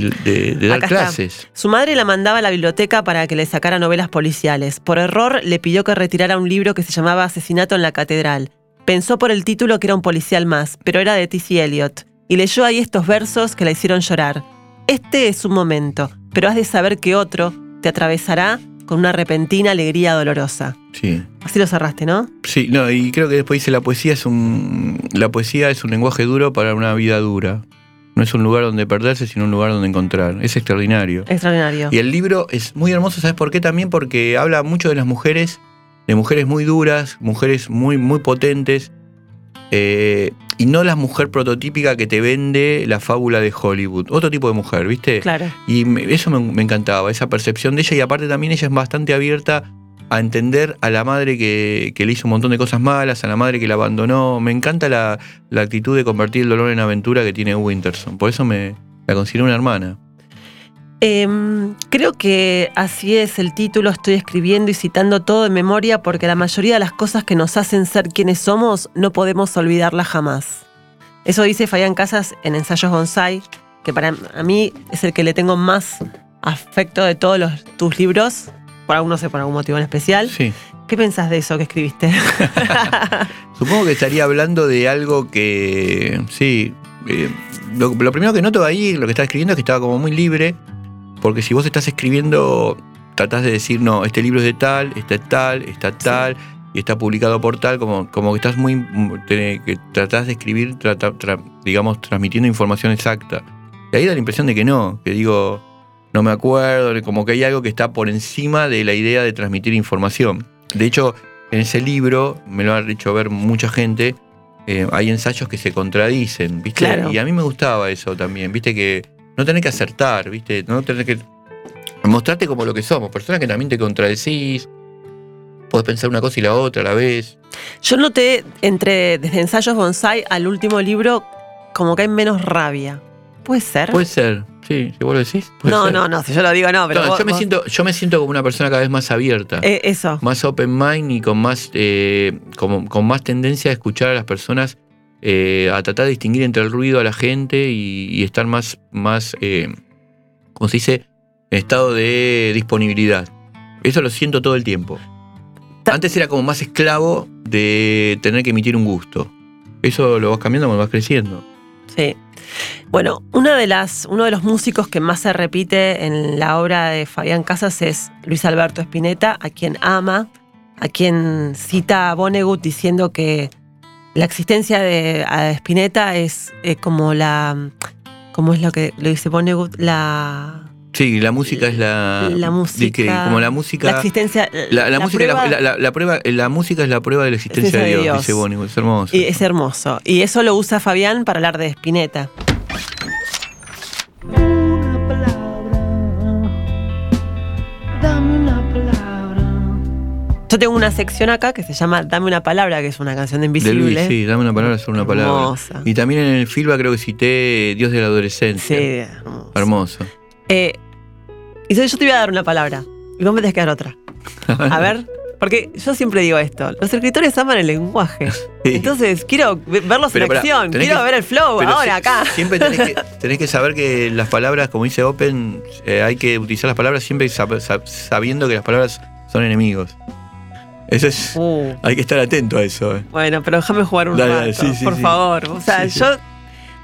de, de- de dar Acá está. clases. Su madre la mandaba a la biblioteca para que le sacara novelas policiales. Por error, le pidió que retirara un libro que se llamaba Asesinato en la Catedral. Pensó por el título que era un policial más, pero era de T.C. Eliot. Y leyó ahí estos versos que la hicieron llorar. Este es un momento, pero has de saber que otro te atravesará con una repentina alegría dolorosa. Sí. Así lo cerraste, ¿no? Sí, no, y creo que después dice la poesía es un. La poesía es un lenguaje duro para una vida dura. No es un lugar donde perderse, sino un lugar donde encontrar. Es extraordinario. Extraordinario. Y el libro es muy hermoso, ¿sabes por qué? También porque habla mucho de las mujeres, de mujeres muy duras, mujeres muy, muy potentes, eh, y no la mujer prototípica que te vende la fábula de Hollywood. Otro tipo de mujer, ¿viste? Claro. Y me- eso me, me encantaba, esa percepción de ella, y aparte también ella es bastante abierta a entender a la madre que, que le hizo un montón de cosas malas, a la madre que la abandonó. Me encanta la, la actitud de convertir el dolor en aventura que tiene Winterson. Por eso me la considero una hermana. Em, creo que así es el título, estoy escribiendo y citando todo de memoria porque la mayoría de las cosas que nos hacen ser quienes somos no podemos olvidarlas jamás. Eso dice Fabián Casas en Ensayos Bonsai, que para a mí es el que le tengo más afecto de todos los, tus libros, por algún, no sé, por algún motivo en especial. Sí. ¿Qué pensás de eso que escribiste? Supongo que estaría hablando de algo que, sí, eh, lo, lo primero que noto ahí, lo que está escribiendo es que estaba como muy libre, porque si vos estás escribiendo, tratás de decir, no, este libro es de tal, este es tal, está tal, y está publicado por tal, como, como que estás muy, te- que tratás de escribir, trata- tra- digamos, transmitiendo información exacta. Y ahí da la impresión de que no, que digo, no me acuerdo, como que hay algo que está por encima de la idea de transmitir información. De hecho, en ese libro, me lo ha hecho ver mucha gente, eh, hay ensayos que se contradicen, ¿viste? Claro. Y a mí me gustaba eso también, ¿viste? Que no tenés que acertar, ¿viste? No tenés que mostrarte como lo que somos, personas que también te contradecís, podés pensar una cosa y la otra a la vez. Yo noté entre desde Ensayos Bonsai al último libro como que hay menos rabia. ¿Puede ser? Puede ser, sí, si vos lo decís. no, ser. no, no, si yo lo digo no, pero No, vos- yo, me vos- siento, yo me siento como una persona cada vez más abierta. Eh, eso. más open mind y con más, eh, como, con más tendencia a escuchar a las personas, eh, a tratar de distinguir entre el ruido a la gente y, y estar más, más eh, como se dice, en estado de disponibilidad. Eso lo siento todo el tiempo. Antes era como más esclavo de tener que emitir un gusto. Eso lo vas cambiando cuando vas creciendo. Sí. Bueno, una de las, uno de los músicos que más se repite en la obra de Fabián Casas es Luis Alberto Spinetta, a quien ama, a quien cita a Vonnegut diciendo que la existencia de Spinetta es como la. ¿Cómo es lo que lo dice Vonnegut? La. Sí, la música es la. La música. de que como la música. La existencia. La, la música, prueba- la, prueba, la música es la prueba de la existencia de de Dios, Dios. dice Bonnie, es hermoso. Y es hermoso. Y eso lo usa Fabián para hablar de Spinetta. Una palabra, dame una palabra. Yo tengo una sección acá que se llama Dame una palabra, que es una canción de De Invisible. Luis, sí, dame una palabra sobre una palabra. Hermosa. Y también en el filma creo que cité Dios de la adolescencia. Sí, hermoso. Hermoso. Eh, y yo yo te voy a dar una palabra y vos me tenés que dar otra. A ver, porque yo siempre digo esto, los escritores aman el lenguaje. Sí. Entonces quiero ve- verlos Pero en acción, quiero que- ver el flow ahora si- acá. Siempre tenés que, tenés que saber que las palabras, como dice Open, eh, hay que utilizar las palabras siempre sab- sab- sabiendo que las palabras son enemigos. Eso es. Uh, Hay que estar atento a eso. eh. bueno, pero déjame jugar un Dale, rato, dale, sí, sí, por favor. O sea, yo...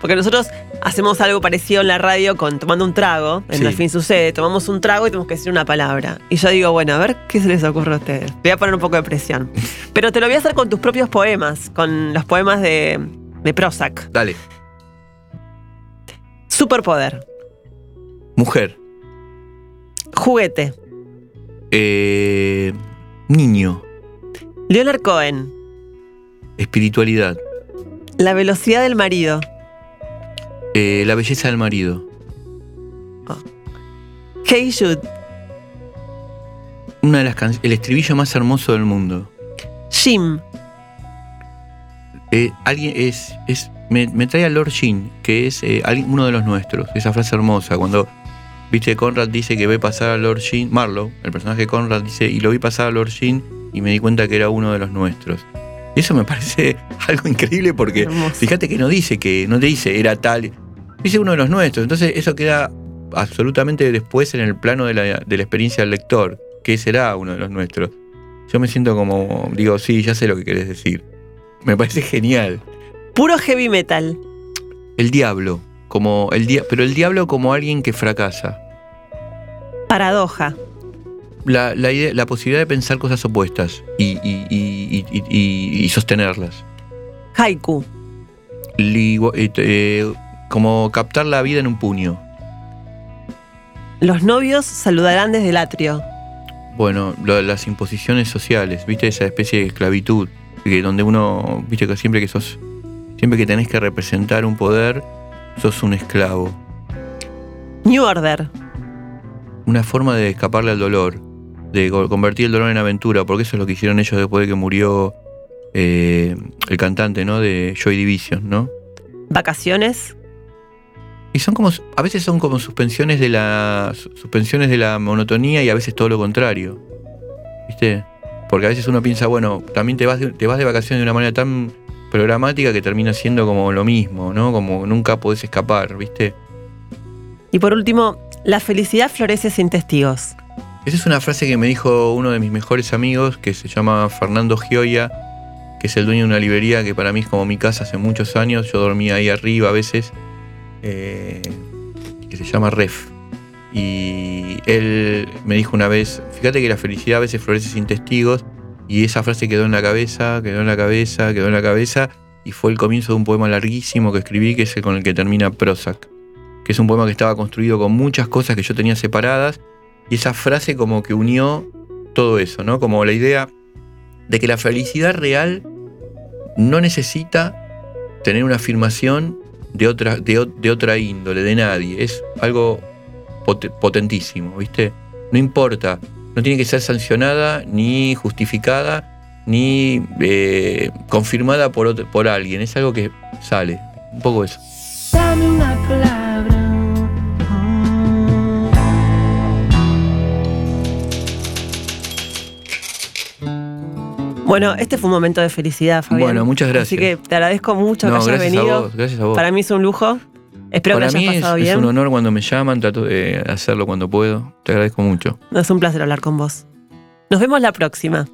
Porque nosotros hacemos algo parecido en la radio con tomando un trago, en Sí. el fin sucede, tomamos un trago y tenemos que decir una palabra. Y yo digo, bueno, a ver qué se les ocurre a ustedes. Te voy a poner un poco de presión. Pero te lo voy a hacer con tus propios poemas, con los poemas de, de Prozac. Dale. Superpoder, Mujer. juguete, eh, niño. Leonard Cohen, Espiritualidad. la velocidad del marido, eh, la belleza del marido. Hey Jude, Una de las can- el estribillo más hermoso del mundo. Jim, Eh, alguien es, es me, me trae a Lord Jean, que es eh, uno de los nuestros. Esa frase hermosa, cuando viste Conrad dice que ve pasar a Lord Jean, Marlowe, el personaje de Conrad dice, y lo vi pasar a Lord Jean y me di cuenta que era uno de los nuestros. Y eso me parece algo increíble porque Hermoso. fíjate que no dice que, no te dice era tal, dice uno de los nuestros. Entonces eso queda absolutamente después en el plano de la, de la experiencia del lector, que será uno de los nuestros. Yo me siento como, digo, sí, ya sé lo que querés decir. Me parece genial. puro heavy metal, El diablo, como el dia- pero el diablo como alguien que fracasa. paradoja, La, la idea- la posibilidad de pensar cosas opuestas y, y- y- y- sostenerlas. haiku, eh, como captar la vida en un puño. Los novios saludarán desde el atrio. Bueno, lo- las imposiciones sociales, ¿viste? Esa especie de esclavitud, que donde uno, ¿viste? Que siempre que sos, siempre que tenés que representar un poder, sos un esclavo. New Order. Una forma de escaparle al dolor, de co- convertir el dolor en aventura, porque eso es lo que hicieron ellos después de que murió eh, el cantante, ¿no? De Joy Division, ¿no? Vacaciones. Y son como, a veces son como suspensiones de la, su- suspensiones de la monotonía y a veces todo lo contrario. ¿Viste? Porque a veces uno piensa, bueno, también te vas de, te vas de vacaciones de una manera tan programática que termina siendo como lo mismo, ¿no? Como nunca podés escapar, ¿viste? Y por último, la felicidad florece sin testigos. Esa es una frase que me dijo uno de mis mejores amigos, que se llama Fernando Gioia, que es el dueño de una librería que para mí es como mi casa hace muchos años. Yo dormía ahí arriba a veces, eh, que se llama Ref. Y él me dijo una vez, fíjate que la felicidad a veces florece sin testigos, y esa frase quedó en la cabeza, quedó en la cabeza, quedó en la cabeza, y fue el comienzo de un poema larguísimo que escribí, que es el con el que termina Prozac, que es un poema que estaba construido con muchas cosas que yo tenía separadas, y esa frase como que unió todo eso, ¿no? Como la idea de que la felicidad real no necesita tener una afirmación de otra, de, de otra índole, de nadie. Es algo pot- potentísimo, ¿viste? No importa, no tiene que ser sancionada, ni justificada, ni eh, confirmada por, otro- por alguien. Es algo que sale. Un poco eso. Bueno, este fue un momento de felicidad, Fabián. Bueno, muchas gracias. Así que te agradezco mucho No, que hayas gracias venido. a vos, gracias a vos. Para mí es un lujo. Espero Para que mí hayas es, pasado es bien. un honor cuando me llaman, trato de hacerlo cuando puedo. Te agradezco mucho. Es un placer hablar con vos. Nos vemos la próxima.